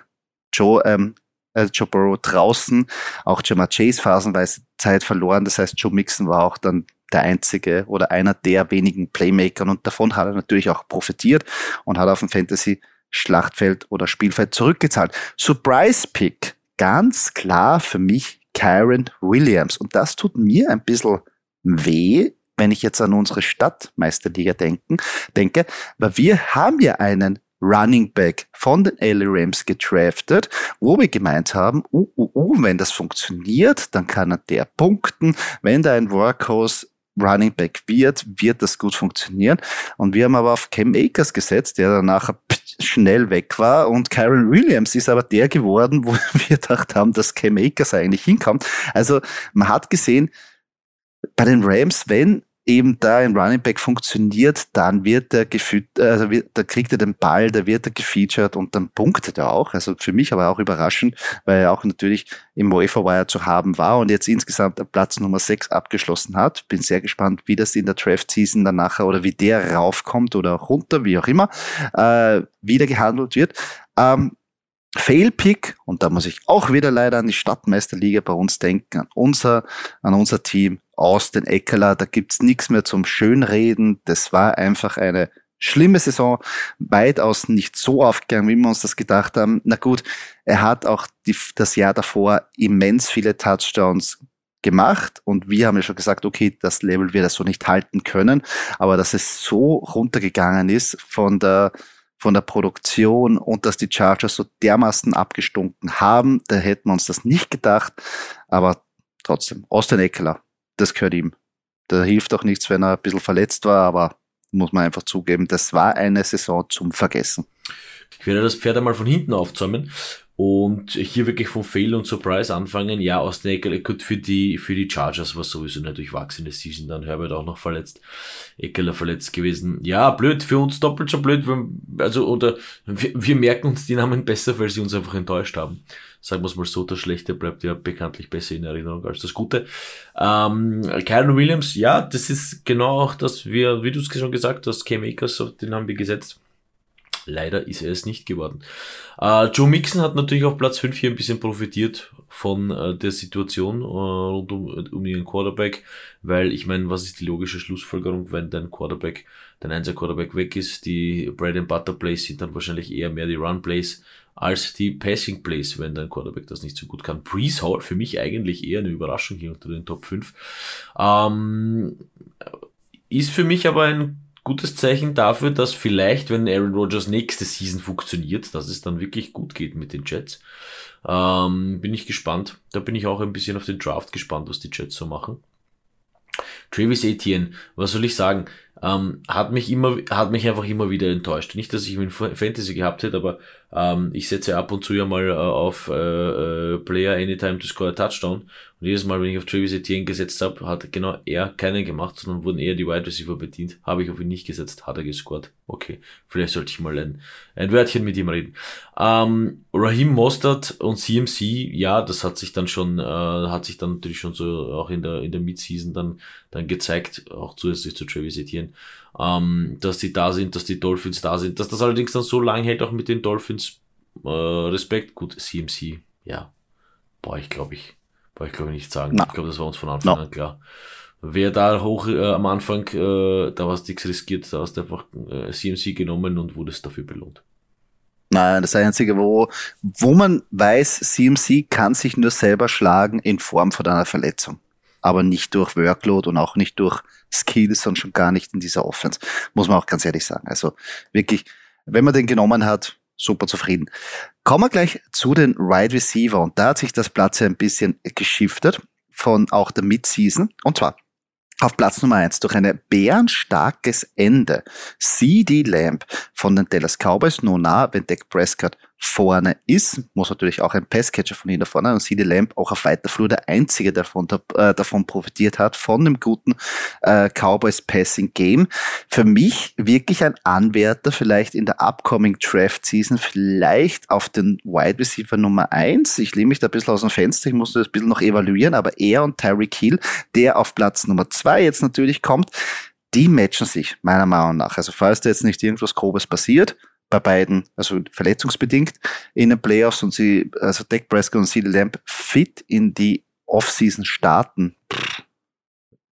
Joe, ähm, äh, Joe Burrow draußen, auch Jamar Chase phasenweise Zeit verloren. Das heißt, Joe Mixon war auch dann der einzige oder einer der wenigen Playmakern und davon hat er natürlich auch profitiert und hat auf dem Fantasy Schlachtfeld oder Spielfeld zurückgezahlt. Surprise Pick, ganz klar für mich Kyron Williams und das tut mir ein bisschen weh, wenn ich jetzt an unsere Stadtmeisterliga denken, denke, weil wir haben ja einen Running Back von den LA Rams gedraftet, wo wir gemeint haben, uh, uh, uh, wenn das funktioniert, dann kann er der punkten. Wenn da ein Workhorse Running Back wird, wird das gut funktionieren. Und wir haben aber auf Cam Akers gesetzt, der dann nachher schnell weg war. Und Kyron Williams ist aber der geworden, wo wir gedacht haben, dass Cam Akers eigentlich hinkommt. Also man hat gesehen, bei den Rams, wenn eben da ein Running Back funktioniert, dann wird er geführt, also wird, da kriegt er den Ball, da wird er gefeatured und dann punktet er auch. Also für mich aber auch überraschend, weil er auch natürlich im Wire zu haben war und jetzt insgesamt Platz Nummer 6 abgeschlossen hat. Bin sehr gespannt, wie das in der Draft Season dann nachher oder wie der raufkommt oder runter, wie auch immer, äh, wieder gehandelt wird. Ähm, Fail-Pick, und da muss ich auch wieder leider an die Stadtmeisterliga bei uns denken, an unser, an unser Team, aus den Eckeler, da gibt's nichts mehr zum Schönreden. Das war einfach eine schlimme Saison, weitaus nicht so aufgegangen, wie wir uns das gedacht haben. Na gut, er hat auch die, das Jahr davor immens viele Touchdowns gemacht und wir haben ja schon gesagt, okay, das Level wird er so nicht halten können, aber dass es so runtergegangen ist von der von der Produktion und dass die Chargers so dermaßen abgestunken haben, da hätten wir uns das nicht gedacht. Aber trotzdem, Austin Eckler, das gehört ihm. Da hilft auch nichts, wenn er ein bisschen verletzt war, aber muss man einfach zugeben, das war eine Saison zum Vergessen. Ich werde das Pferd einmal von hinten aufzäumen und hier wirklich von Fail und Surprise anfangen. Ja, aus Eckler, gut, für die, für die Chargers war sowieso eine durchwachsene Season, dann Herbert auch noch verletzt, Eckler verletzt gewesen. Ja, blöd, für uns doppelt so blöd, also, oder, wir, wir merken uns die Namen besser, weil sie uns einfach enttäuscht haben. Sagen wir es mal so, das Schlechte bleibt ja bekanntlich besser in Erinnerung als das Gute. Ähm, Kyron Williams, ja, das ist genau auch das, wir, wie du es schon gesagt hast, Cam Akers, den haben wir gesetzt Leider ist er es nicht geworden. Äh, Joe Mixon hat natürlich auf Platz 5 hier ein bisschen profitiert von äh, der Situation äh, rund um, um ihren Quarterback, weil ich meine, was ist die logische Schlussfolgerung, wenn dein Quarterback, dein einziger Quarterback weg ist, die Bread and Butter Plays sind dann wahrscheinlich eher mehr die Run Plays als die Passing Plays, wenn dein Quarterback das nicht so gut kann. Breeze Hall für mich eigentlich eher eine Überraschung hier unter den Top 5. Ähm, ist für mich aber ein gutes Zeichen dafür, dass vielleicht, wenn Aaron Rodgers nächste Season funktioniert, dass es dann wirklich gut geht mit den Jets. Ähm, bin ich gespannt. Da bin ich auch ein bisschen auf den Draft gespannt, was die Jets so machen. Travis Etienne, was soll ich sagen? ähm, hat mich immer, hat mich einfach immer wieder enttäuscht. Nicht, dass ich ihn in Fantasy gehabt hätte, aber ähm, ich setze ab und zu ja mal äh, auf äh, äh, Player Anytime to score a Touchdown. Und jedes Mal, wenn ich auf Travis Etienne gesetzt habe, hat genau er keinen gemacht, sondern wurden eher die Wide Receiver bedient. Habe ich auf ihn nicht gesetzt, hat er gescored. Okay, vielleicht sollte ich mal ein, ein Wörtchen mit ihm reden. Ähm, Raheem Mostert und CMC, ja, das hat sich dann schon, äh, hat sich dann natürlich schon so auch in der in der Midseason dann dann gezeigt, auch zusätzlich zu Travis Etienne, ähm, dass die da sind, dass die Dolphins da sind, dass das allerdings dann so lang hält, auch mit den Dolphins. Äh, Respekt, gut, CMC, ja, boah, ich glaube ich, boah, ich glaube nicht sagen. No. Ich glaube, das war uns von Anfang no. an klar. Wer da hoch äh, am Anfang, äh, da du nichts riskiert, da hast du einfach äh, CMC genommen und wurdest dafür belohnt. Nein, das Einzige, wo, wo man weiß, CMC kann sich nur selber schlagen in Form von einer Verletzung aber nicht durch Workload und auch nicht durch Skills, sondern schon gar nicht in dieser Offense. Muss man auch ganz ehrlich sagen. Also wirklich, wenn man den genommen hat, super zufrieden. Kommen wir gleich zu den Wide Receiver und da hat sich das Platz ein bisschen geschiftet von auch der Midseason und zwar auf Platz Nummer eins durch ein bärenstarkes Ende. CD Lamb von den Dallas Cowboys, nur nah, wenn Dak Prescott vorne ist, muss natürlich auch ein Passcatcher von hinten vorne und CD Lamb auch auf weiter Flur der einzige, der davon, äh, davon profitiert hat, von dem guten äh, Cowboys Passing Game. Für mich wirklich ein Anwärter vielleicht in der upcoming Draft Season, vielleicht auf den Wide Receiver Nummer eins. Ich lehne mich da ein bisschen aus dem Fenster, ich muss das ein bisschen noch evaluieren, aber er und Tyreek Hill, der auf Platz Nummer zwei jetzt natürlich kommt, die matchen sich meiner Meinung nach. Also falls da jetzt nicht irgendwas Grobes passiert, bei beiden, also verletzungsbedingt in den Playoffs und sie, also Dak Prescott und CeeDee Lamb fit in die Offseason starten. Pff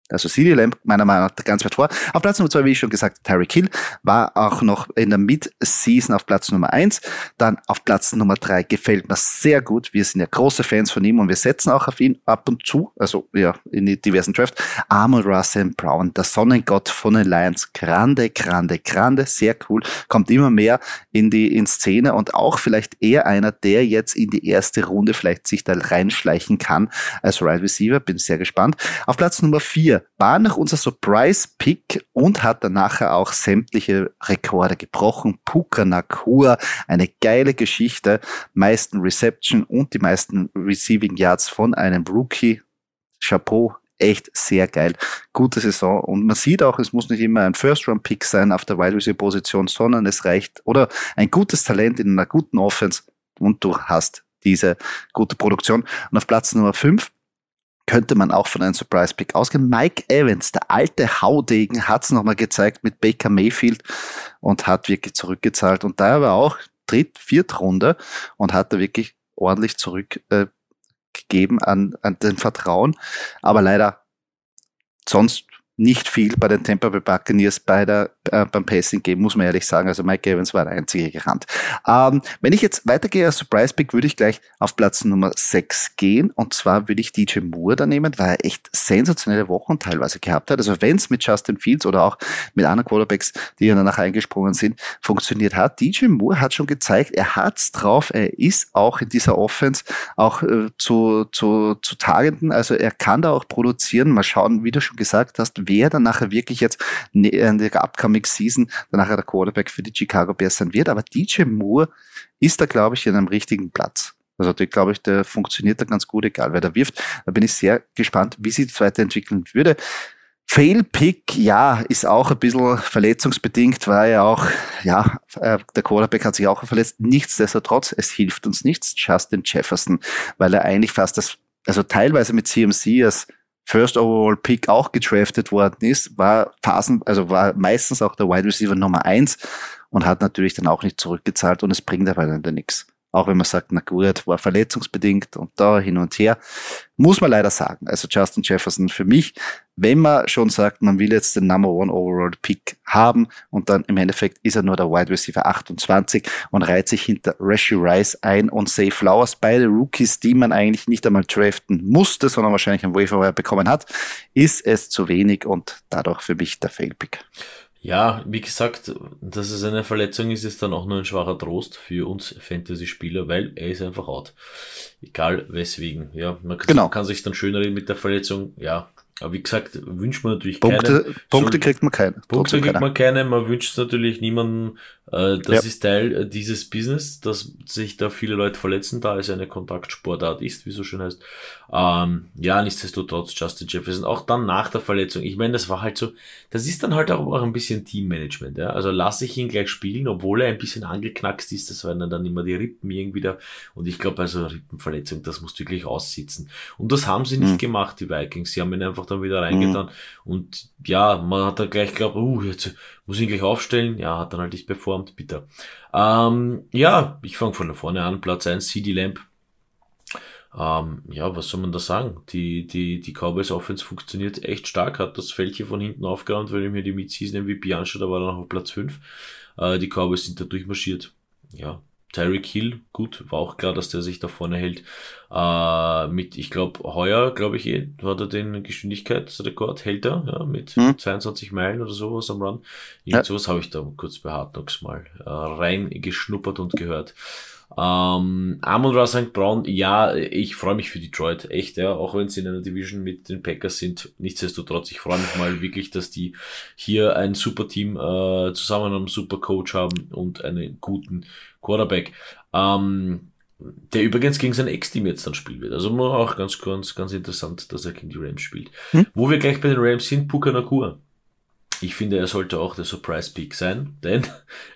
also CD Lamb meiner Meinung nach ganz weit vor. Auf Platz Nummer zwei, wie ich schon gesagt, Tyreek Hill war auch noch in der Mid-Season auf Platz Nummer eins. Dann auf Platz Nummer drei gefällt mir sehr gut. Wir sind ja große Fans von ihm und wir setzen auch auf ihn ab und zu, also ja, in die diversen Drafts. Armor Russell Brown, der Sonnengott von den Lions, grande, grande, grande, sehr cool, kommt immer mehr in die in Szene und auch vielleicht eher einer, der jetzt in die erste Runde vielleicht sich da reinschleichen kann als right Receiver. Bin sehr gespannt. Auf Platz Nummer vier war noch unser Surprise-Pick und hat dann nachher auch sämtliche Rekorde gebrochen. Puka Nakua, eine geile Geschichte. Meisten Reception und die meisten Receiving Yards von einem Rookie. Chapeau, echt sehr geil. Gute Saison. Und man sieht auch, es muss nicht immer ein First-Round-Pick sein auf der Wide Receiver-Position, sondern es reicht, oder ein gutes Talent in einer guten Offense und du hast diese gute Produktion. Und auf Platz Nummer 5 könnte man auch von einem Surprise-Pick ausgehen. Mike Evans, der alte Haudegen, hat es nochmal gezeigt mit Baker Mayfield und hat wirklich zurückgezahlt. Und da war auch Dritt-, Viertrunde und hat da wirklich ordentlich zurückgegeben äh, an, an den Vertrauen. Aber leider sonst nicht viel bei den Tampa Bay Buccaneers bei der, äh, beim Passing Game, muss man ehrlich sagen. Also Mike Evans war der einzige gerannt. Ähm, wenn ich jetzt weitergehe als Surprise Pick, würde ich gleich auf Platz Nummer 6 gehen. Und zwar würde ich DJ Moore da nehmen, weil er echt sensationelle Wochen teilweise gehabt hat. Also wenn es mit Justin Fields oder auch mit anderen Quarterbacks, die ja danach eingesprungen sind, funktioniert hat. DJ Moore hat schon gezeigt, er hat's drauf. Er ist auch in dieser Offense auch äh, zu, zu, zu Tagenden. Also er kann da auch produzieren. Mal schauen, wie du schon gesagt hast, wer dann nachher wirklich jetzt ne, in der upcoming Season dann nachher der Quarterback für die Chicago Bears sein wird. Aber DJ Moore ist da, glaube ich, in einem richtigen Platz. Also der glaube ich, der funktioniert da ganz gut, egal wer da wirft. Da bin ich sehr gespannt, wie sich das weiterentwickeln würde. Fail-Pick, ja, ist auch ein bisschen verletzungsbedingt, weil ja auch, ja, äh, der Quarterback hat sich auch verletzt. Nichtsdestotrotz, es hilft uns nichts, Justin Jefferson, weil er eigentlich fast das, also teilweise mit CMC als First Overall Pick auch gedraftet worden ist, war Phasen, also war meistens auch der Wide Receiver Nummer eins und hat natürlich dann auch nicht zurückgezahlt und es bringt aber dann nichts. Auch wenn man sagt, na gut, war verletzungsbedingt und da hin und her. Muss man leider sagen. Also Justin Jefferson für mich, wenn man schon sagt, man will jetzt den Number One Overall Pick haben und dann im Endeffekt ist er nur der Wide Receiver 28 und reiht sich hinter Rashi Rice ein und Say Flowers, beide Rookies, die man eigentlich nicht einmal draften musste, sondern wahrscheinlich ein Waiver bekommen hat, ist es zu wenig und dadurch für mich der Fail-Pick. Ja, wie gesagt, dass es eine Verletzung ist, ist dann auch nur ein schwacher Trost für uns Fantasy-Spieler, weil er ist einfach out. Egal weswegen. Ja, man kann, genau. kann sich dann schön reden mit der Verletzung. Ja, aber wie gesagt, wünscht man natürlich Punkte, keine. Punkte kriegt man keine. Punkte kriegt man keine. Man wünscht es natürlich niemanden. Äh, das ja. ist Teil äh, dieses Business, dass sich da viele Leute verletzen, da es eine Kontaktsportart ist, wie so schön heißt. Ähm, ja, nichtsdestotrotz Justin Jefferson, auch dann nach der Verletzung. Ich meine, das war halt so, das ist dann halt auch ein bisschen Teammanagement. Ja? Also lasse ich ihn gleich spielen, obwohl er ein bisschen angeknackst ist. Das waren dann immer die Rippen irgendwie da. Und ich glaube, also Rippenverletzung, das musst du wirklich aussitzen. Und das haben sie nicht mhm. gemacht, die Vikings. Sie haben ihn einfach dann wieder reingetan. Mhm. Und ja, man hat dann gleich geglaubt, uh, jetzt muss ich ihn gleich aufstellen. Ja, hat dann halt nicht performt, bitter. Ähm, ja, ich fange von vorne an. Platz 1, CD Lamp. Ähm, ja, was soll man da sagen? Die, die, die Cowboys Offense funktioniert echt stark, hat das Fältchen von hinten aufgeräumt, wenn ich mir die Mid-Season MVP anschaue, da war er noch auf Platz 5. Äh, die Cowboys sind da durchmarschiert. Ja, Tyreek Hill, gut, war auch klar, dass der sich da vorne hält. Äh, mit, ich glaube, heuer, glaube ich, eh, hat er den Geschwindigkeitsrekord, hält er, ja, mit hm. 22 Meilen oder sowas am Run. Irgend ja. sowas habe ich da kurz bei Hard Knocks mal äh, reingeschnuppert und gehört. Ähm, Amon Ra St. Brown, ja, ich freue mich für Detroit, echt, ja, auch wenn sie in einer Division mit den Packers sind. Nichtsdestotrotz, ich freue mich mal wirklich, dass die hier ein super Team äh, zusammen einen super Coach haben und einen guten Quarterback. Ähm, der übrigens gegen sein Ex-Team jetzt dann spielen wird. Also auch ganz, ganz, ganz interessant, dass er gegen die Rams spielt. Hm? Wo wir gleich bei den Rams sind, Puka Nakua. Ich finde, er sollte auch der Surprise-Pick sein, denn,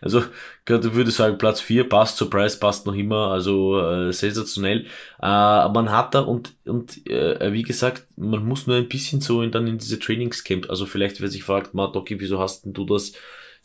also, ich würde sagen, Platz 4 passt, Surprise passt noch immer, also äh, sensationell. Äh, man hat da und, und äh, wie gesagt, man muss nur ein bisschen so in, dann in diese Trainingscamp, also vielleicht, wer sich fragt, Matt, okay, wieso hast denn du das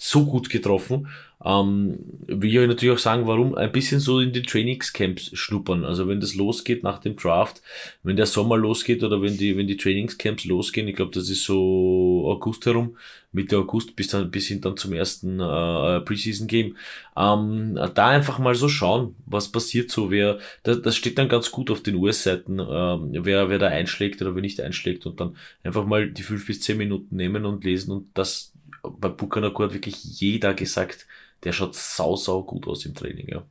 so gut getroffen. Ähm, will ich natürlich auch sagen, warum ein bisschen so in den Trainingscamps schnuppern. Also wenn das losgeht nach dem Draft, wenn der Sommer losgeht oder wenn die, wenn die Trainingscamps losgehen, ich glaube, das ist so August herum, Mitte August bis dann, bis hin dann zum ersten äh, Preseason Game. Ähm, da einfach mal so schauen, was passiert so, wer, das, das steht dann ganz gut auf den US-Seiten, ähm, wer, wer da einschlägt oder wer nicht einschlägt und dann einfach mal die fünf bis zehn Minuten nehmen und lesen und das bei Bukanako hat wirklich jeder gesagt, der schaut sau, sau gut aus im Training, ja.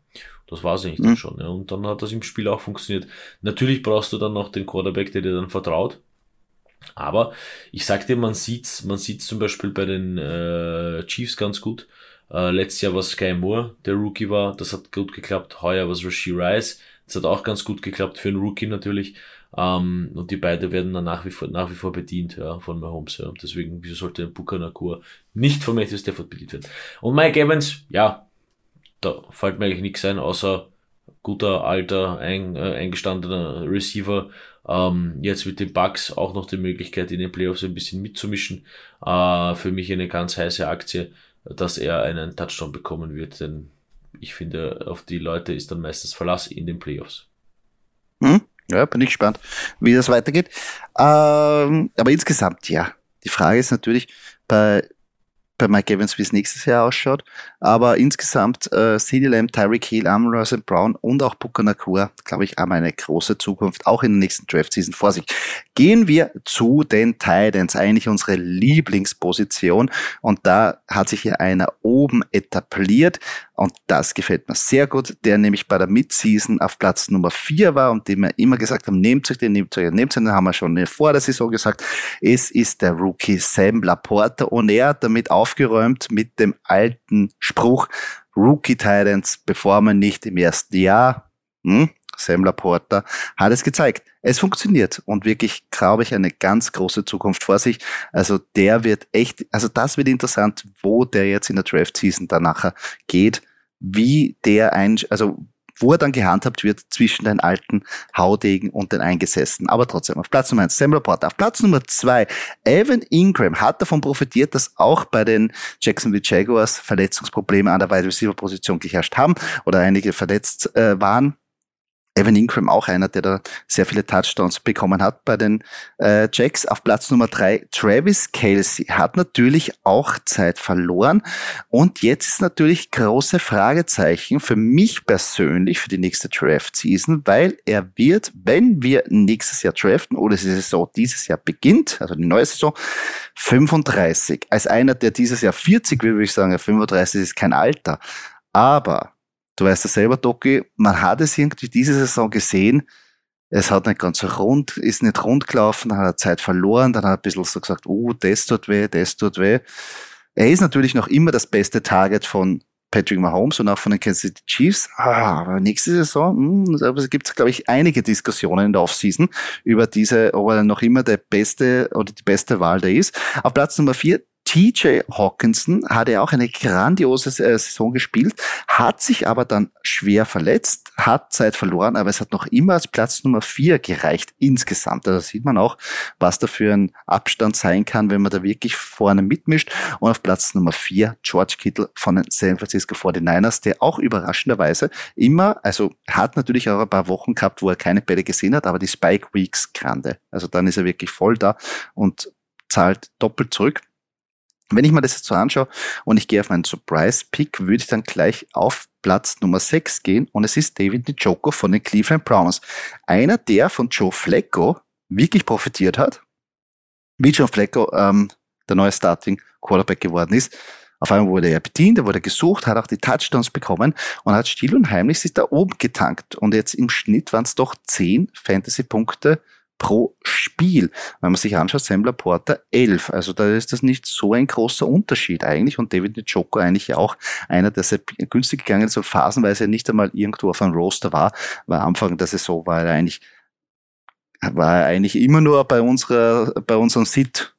Das war es eigentlich mhm. dann schon, ja. Und dann hat das im Spiel auch funktioniert. Natürlich brauchst du dann noch den Quarterback, der dir dann vertraut. Aber ich sag dir, man sieht's, man sieht's zum Beispiel bei den äh, Chiefs ganz gut. Äh, letztes Jahr war Sky Moore, der Rookie war, das hat gut geklappt. Heuer war es Rice, das hat auch ganz gut geklappt für einen Rookie natürlich. Ähm, und die beiden werden dann nach wie vor, nach wie vor bedient, ja, von Mahomes, ja. Deswegen, wieso sollte Buka Nakur nicht von Matthew Stafford bedient werden? Und Mike Evans, ja, da fällt mir eigentlich nichts ein, außer guter, alter, ein, äh, eingestandener Receiver. Ähm, jetzt mit den Bugs auch noch die Möglichkeit, in den Playoffs ein bisschen mitzumischen. Äh, für mich eine ganz heiße Aktie, dass er einen Touchdown bekommen wird, denn ich finde, auf die Leute ist dann meistens Verlass in den Playoffs. Hm? Ja, bin ich gespannt, wie das weitergeht. Ähm, aber insgesamt, ja. Die Frage ist natürlich bei bei Mike Evans, wie es nächstes Jahr ausschaut. Aber insgesamt äh, CD Lamb, Tyreek Hill, Amon St. Brown und auch Puka Nakua, glaube ich, haben eine große Zukunft, auch in der nächsten Draft-Season vor sich. Gehen wir zu den Titans, eigentlich unsere Lieblingsposition. Und da hat sich hier einer oben etabliert. Und das gefällt mir sehr gut, der nämlich bei der Midseason auf Platz Nummer 4 war und dem wir immer gesagt haben, nehmt euch den, nehmt euch den, nehmt euch den, haben wir schon vor der Saison gesagt. Es ist der Rookie Sam Laporta und er hat damit aufgeräumt mit dem alten Spruch, Rookie Titans bevor man nicht im ersten Jahr, hm, Sam Laporta, hat es gezeigt. Es funktioniert und wirklich, glaube ich, eine ganz große Zukunft vor sich. Also der wird echt, also das wird interessant, wo der jetzt in der Draft Season danach geht wie der ein, also wo er dann gehandhabt wird zwischen den alten Haudegen und den Eingesessen. Aber trotzdem, auf Platz Nummer eins, Sam Laporta. Auf Platz Nummer zwei, Evan Ingram hat davon profitiert, dass auch bei den Jacksonville Jaguars Verletzungsprobleme an der Wide Receiver Position geherrscht haben oder einige verletzt äh, waren. Evan Ingram auch einer, der da sehr viele Touchdowns bekommen hat bei den äh, Jacks. Auf Platz Nummer drei Travis Kelsey hat natürlich auch Zeit verloren. Und jetzt ist natürlich große Fragezeichen für mich persönlich für die nächste Draft-Season, weil er wird, wenn wir nächstes Jahr draften oder die Saison dieses Jahr beginnt, also die neue Saison, 35. Als einer, der dieses Jahr 40 will, würde ich sagen, 35 ist kein Alter. Aber Du weißt ja selber, Doki, man hat es irgendwie diese Saison gesehen, es hat nicht ganz so rund, ist nicht rund gelaufen, dann hat er Zeit verloren, dann hat er ein bisschen so gesagt, oh, das tut weh, das tut weh. Er ist natürlich noch immer das beste Target von Patrick Mahomes und auch von den Kansas City Chiefs. Ah, aber nächste Saison mh, hm, gibt es, glaube ich, einige Diskussionen in der Offseason über diese, ob er noch immer der beste oder die beste Wahl da ist. Auf Platz Nummer vier TJ Hawkinson hatte auch eine grandiose äh, Saison gespielt, hat sich aber dann schwer verletzt, hat Zeit verloren, aber es hat noch immer als Platz Nummer vier gereicht insgesamt. Da sieht man auch, was da für ein Abstand sein kann, wenn man da wirklich vorne mitmischt. Und auf Platz Nummer vier George Kittle von den San Francisco 49ers, der auch überraschenderweise immer, also hat natürlich auch ein paar Wochen gehabt, wo er keine Bälle gesehen hat, aber die Spike Weeks grande. Also dann ist er wirklich voll da und zahlt doppelt zurück. Wenn ich mir das jetzt so anschaue und ich gehe auf meinen Surprise-Pick, würde ich dann gleich auf Platz Nummer 6 gehen und es ist David Njoku von den Cleveland Browns. Einer, der von Joe Flacco wirklich profitiert hat, wie Joe Flacco ähm, der neue Starting Quarterback geworden ist. Auf einmal wurde er bedient, er wurde gesucht, hat auch die Touchdowns bekommen und hat still und heimlich sich da oben getankt. Und jetzt im Schnitt waren es doch 10 Fantasy-Punkte pro Spiel. Wenn man sich anschaut, Sam Porter 11. Also da ist das nicht so ein großer Unterschied eigentlich. Und David Njoku eigentlich auch einer, der sehr günstig gegangen ist und phasenweise nicht einmal irgendwo auf einem Roster war. Weil Anfang der Saison war er eigentlich, war er eigentlich immer nur bei unserer, bei unserem Sit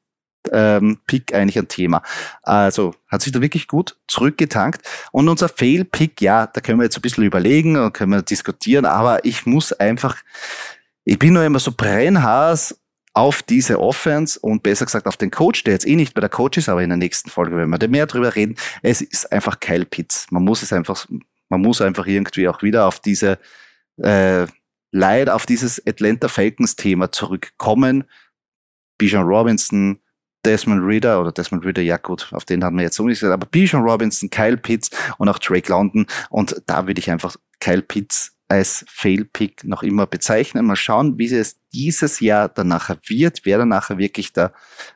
ähm, Pick eigentlich ein Thema. Also hat sich da wirklich gut zurückgetankt. Und unser Fail-Pick, ja, da können wir jetzt ein bisschen überlegen, können wir diskutieren, aber ich muss einfach ich bin nur immer so brennhaß auf diese Offense und besser gesagt auf den Coach, der jetzt eh nicht bei der Coach ist, aber in der nächsten Folge werden wir mehr drüber reden. Es ist einfach Kyle Pitts. Man muss es einfach, man muss einfach irgendwie auch wieder auf diese äh, Leid, auf dieses Atlanta Falcons Thema zurückkommen. Bijan Robinson, Desmond Reader oder Desmond Reader, ja gut, auf den haben wir jetzt so nicht gesagt, aber Bijan Robinson, Kyle Pitts und auch Drake London und da würde ich einfach Kyle Pitts als Fail-Pick noch immer bezeichnen. Mal schauen, wie es dieses Jahr dann nachher wird, wer dann nachher wirklich der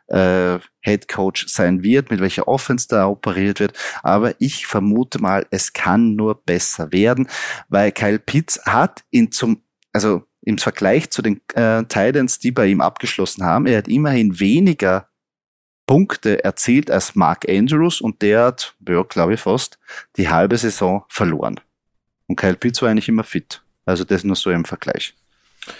äh, Head Coach sein wird, mit welcher Offense da operiert wird. Aber ich vermute mal, es kann nur besser werden, weil Kyle Pitts hat ihn zum, also im Vergleich zu den äh, Titans, die bei ihm abgeschlossen haben, er hat immerhin weniger Punkte erzielt als Mark Andrews und der hat, ja, glaube ich fast, die halbe Saison verloren. Und Kyle Pitts war eigentlich immer fit. Also das nur so im Vergleich.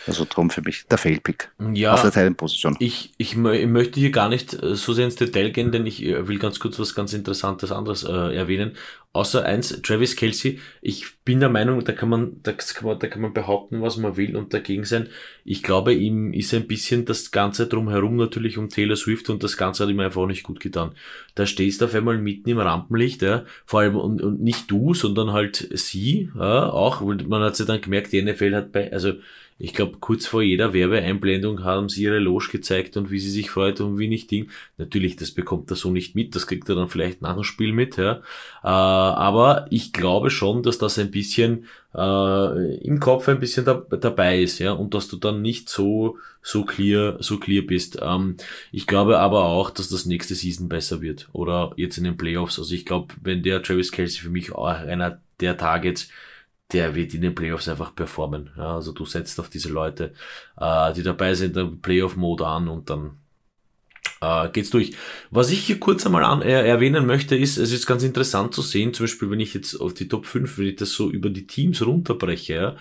Also drum für mich der Failpick ja, auf der Teilenposition. Ich, ich, ich, möchte hier gar nicht äh, so sehr ins Detail gehen, denn ich äh, will ganz kurz was ganz Interessantes anderes äh, erwähnen. Außer eins, Travis Kelsey, ich bin der Meinung, da kann man, da kann man, da kann man behaupten, was man will und dagegen sein. Ich glaube, ihm ist ein bisschen das Ganze drumherum natürlich um Taylor Swift und das Ganze hat ihm einfach auch nicht gut getan. Da stehst du auf einmal mitten im Rampenlicht, ja, vor allem und, und nicht du, sondern halt sie, ja, auch, man hat ja dann gemerkt, die NFL hat bei, also ich glaube, kurz vor jeder Werbeeinblendung haben sie ihre Loge gezeigt und wie sie sich freut und wie nicht Ding. Natürlich, das bekommt er so nicht mit, das kriegt er dann vielleicht nach dem Spiel mit, ja. Äh, aber ich glaube schon, dass das ein bisschen äh, im Kopf ein bisschen da, dabei ist, ja, und dass du dann nicht so so clear so clear bist. Ähm, ich glaube aber auch, dass das nächste Season besser wird oder jetzt in den Playoffs. Also ich glaube, wenn der Travis Kelsey für mich auch einer der Targets der wird in den Playoffs einfach performen. Ja, also du setzt auf diese Leute, äh, die dabei sind, den Playoff-Mode an und dann äh, geht's durch. Was ich hier kurz einmal an, äh, erwähnen möchte, ist, es ist ganz interessant zu sehen, zum Beispiel, wenn ich jetzt auf die Top 5, wenn ich das so über die Teams runterbreche, ja,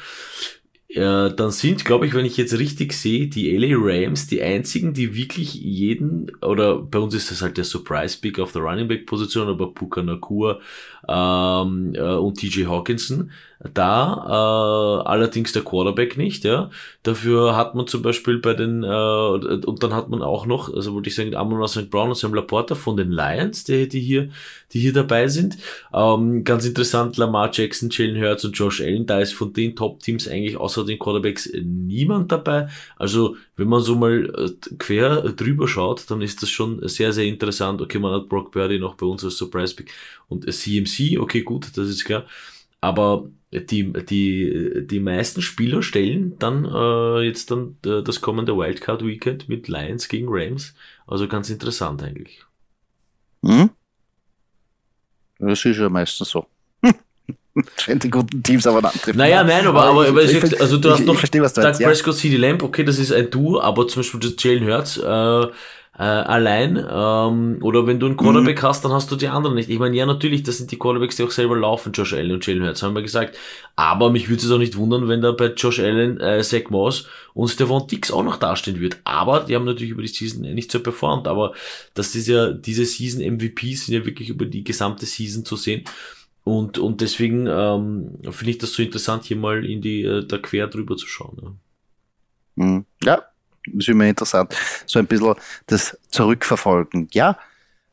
äh, dann sind, glaube ich, wenn ich jetzt richtig sehe, die LA Rams die einzigen, die wirklich jeden, oder bei uns ist das halt der Surprise Pick auf der Running Back Position, aber Puka Nakua ähm, äh, und TJ Hawkinson, da, äh, allerdings der Quarterback nicht, ja. Dafür hat man zum Beispiel bei den, äh, und dann hat man auch noch, also wollte ich sagen, Amon St. Brown und Sam Laporta von den Lions, die, die hier, die hier dabei sind. Ähm, ganz interessant, Lamar Jackson, Jalen Hurts und Josh Allen, da ist von den Top-Teams eigentlich außer den Quarterbacks niemand dabei. Also, wenn man so mal äh, quer drüber schaut, dann ist das schon sehr, sehr interessant. Okay, man hat Brock Purdy noch bei uns als Surprise-Pick und CMC, okay, gut, das ist klar. Aber die, die, die meisten Spieler stellen dann äh, jetzt dann äh, das kommende Wildcard Weekend mit Lions gegen Rams. Also ganz interessant eigentlich. Hm? Das ist ja meistens so. Wenn die guten Teams aber treffen. Naja, nein, aber, aber, aber ich, ich, also du hast noch ich verstehe, was du Doug meinst, Prescott, ja. CD Lamp, okay, das ist ein Duo, aber zum Beispiel das Jalen Hurts, äh, äh, allein. Ähm, oder wenn du einen Quarterback mhm. hast, dann hast du die anderen nicht. Ich meine, ja, natürlich, das sind die Quarterbacks, die auch selber laufen, Josh Allen und Jalen Hurts, haben wir gesagt. Aber mich würde es auch nicht wundern, wenn da bei Josh Allen, äh, Zach Moss und Stefan Dix auch noch dastehen wird. Aber die haben natürlich über die Season nicht so performt. Aber das ist ja, diese Season MVPs sind ja wirklich über die gesamte Season zu sehen. Und, und deswegen ähm, finde ich das so interessant, hier mal in die äh, da quer drüber zu schauen. Ja. Mhm. ja, ist immer interessant, so ein bisschen das Zurückverfolgen. Ja,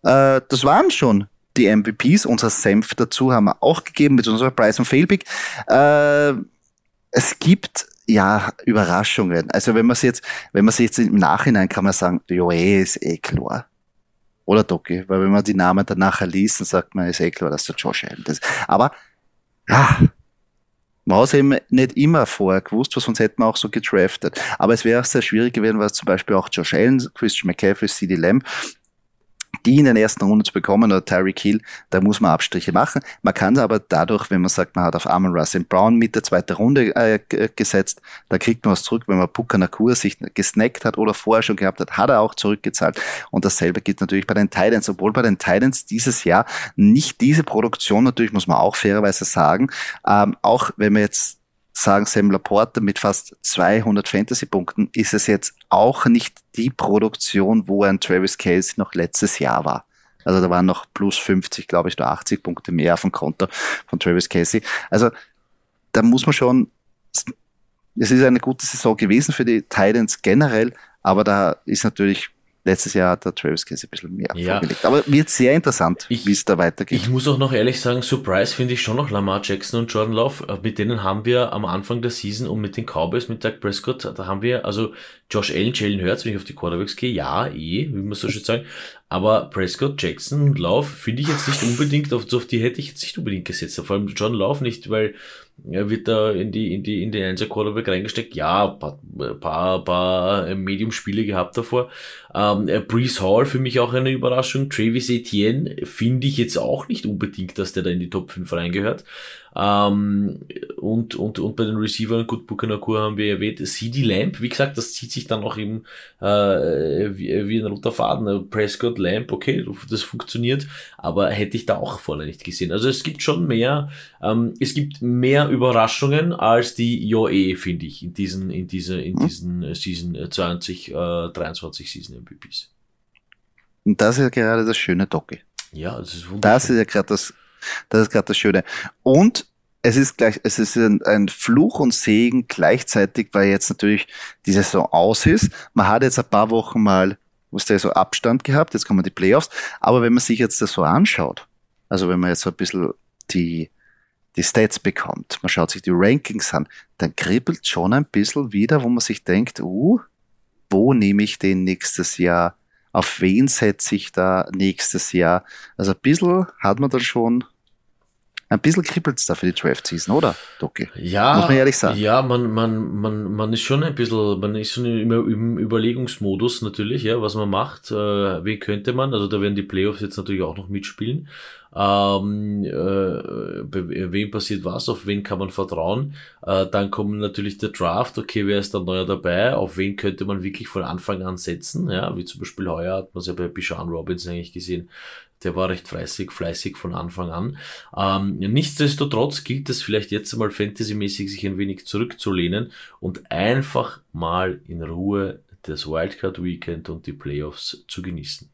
äh, das waren schon die MVPs. Unser Senf dazu haben wir auch gegeben mit unserer Price und Failpick. Äh, es gibt ja Überraschungen. Also wenn man es jetzt, wenn man sich jetzt im Nachhinein kann man sagen, jo, eh, ist eh klar. Oder Doki, weil wenn man die Namen dann nachher liest, dann sagt man, ist eh klar, dass der Josh Allen ist. Aber ja, man hat eben nicht immer vorher gewusst, was sonst hätten wir auch so gedraftet. Aber es wäre auch sehr schwierig gewesen, was zum Beispiel auch Josh Allen, Christian McCaffrey, CD Lamb die in den ersten Runde zu bekommen oder Tyreek Hill, da muss man Abstriche machen. Man kann aber dadurch, wenn man sagt, man hat auf Armin Russell Brown mit der zweiten Runde äh, gesetzt, da kriegt man was zurück. Wenn man Puka Nakur sich gesnackt hat oder vorher schon gehabt hat, hat er auch zurückgezahlt. Und dasselbe geht natürlich bei den Titans, obwohl bei den Titans dieses Jahr nicht diese Produktion, natürlich muss man auch fairerweise sagen, ähm, auch wenn man jetzt sagen Sam Laporte mit fast 200 Fantasy-Punkten ist es jetzt auch nicht die Produktion, wo ein Travis Casey noch letztes Jahr war. Also da waren noch plus 50, glaube ich, nur 80 Punkte mehr auf dem Konto von Travis Casey. Also da muss man schon, es ist eine gute Saison gewesen für die Titans generell, Aber da ist natürlich letztes Jahr hat der Travis Case ein bisschen mehr ja. vorgelegt. Aber wird sehr interessant, wie es da weitergeht. Ich muss auch noch ehrlich sagen, Surprise finde ich schon noch Lamar Jackson und Jordan Love. Äh, mit denen haben wir am Anfang der Season und mit den Cowboys, mit Doug Prescott, da haben wir, also Josh Allen, Jalen Hurts, wenn ich auf die Quarterbacks gehe, ja, eh, wie man so schön sagen. Aber Prescott, Jackson und Love finde ich jetzt nicht unbedingt, auf, auf die hätte ich jetzt nicht unbedingt gesetzt. Vor allem John Love nicht, weil er wird da in die, in die, in die Einser Quarterback reingesteckt. Ja, paar, paar, paar Medium-Spiele gehabt davor. Ähm, Brees Hall für mich auch eine Überraschung. Travis Etienne finde ich jetzt auch nicht unbedingt, dass der da in die Top 5 reingehört. Ähm, und, und, und bei den Receivern, gut, Bukanakur haben wir erwähnt, CD Lamp, wie gesagt, das zieht sich dann auch eben äh, wie, wie ein roter Faden. Prescott, Lamp, okay, das funktioniert, aber hätte ich da auch vorne nicht gesehen. Also es gibt schon mehr, ähm, es gibt mehr Überraschungen als die JOE, finde ich, in diesen, in dieser, in hm. diesen Season 20, äh, 23 Season MVPs. Und das ist ja gerade das schöne Docke. Ja, das ist wunderschön. Das ist ja gerade das das ist gerade das Schöne. Und es ist gleich, es ist ein, ein, Fluch und Segen gleichzeitig, weil jetzt natürlich die Saison aus ist. Man hat jetzt ein paar Wochen mal, was der so Abstand gehabt, jetzt kommen die Playoffs. Aber wenn man sich jetzt das so anschaut, also wenn man jetzt so ein bisschen die, die Stats bekommt, man schaut sich die Rankings an, dann kribbelt schon ein bisschen wieder, wo man sich denkt, uh, wo nehme ich den nächstes Jahr? Auf wen setze ich da nächstes Jahr? Also ein bisschen hat man dann schon ein bisschen kribbelt es da für die Draft-Season, oder, Doki? Ja, muss man ehrlich sagen. Ja, man, man, man, man ist schon ein bisschen, man ist schon im, im Überlegungsmodus natürlich, ja, was man macht, äh, wie könnte man, also da werden die Playoffs jetzt natürlich auch noch mitspielen. Ähm, äh, wem passiert was, auf wen kann man vertrauen. Äh, dann kommt natürlich der Draft, okay, wer ist da neuer dabei, auf wen könnte man wirklich von Anfang an setzen, ja, wie zum Beispiel heuer hat man es ja bei Bishan Robbins eigentlich gesehen, der war recht fleißig, fleißig von Anfang an. Ähm, nichtsdestotrotz gilt es vielleicht jetzt einmal fantasymäßig sich ein wenig zurückzulehnen und einfach mal in Ruhe das Wildcard Weekend und die Playoffs zu genießen.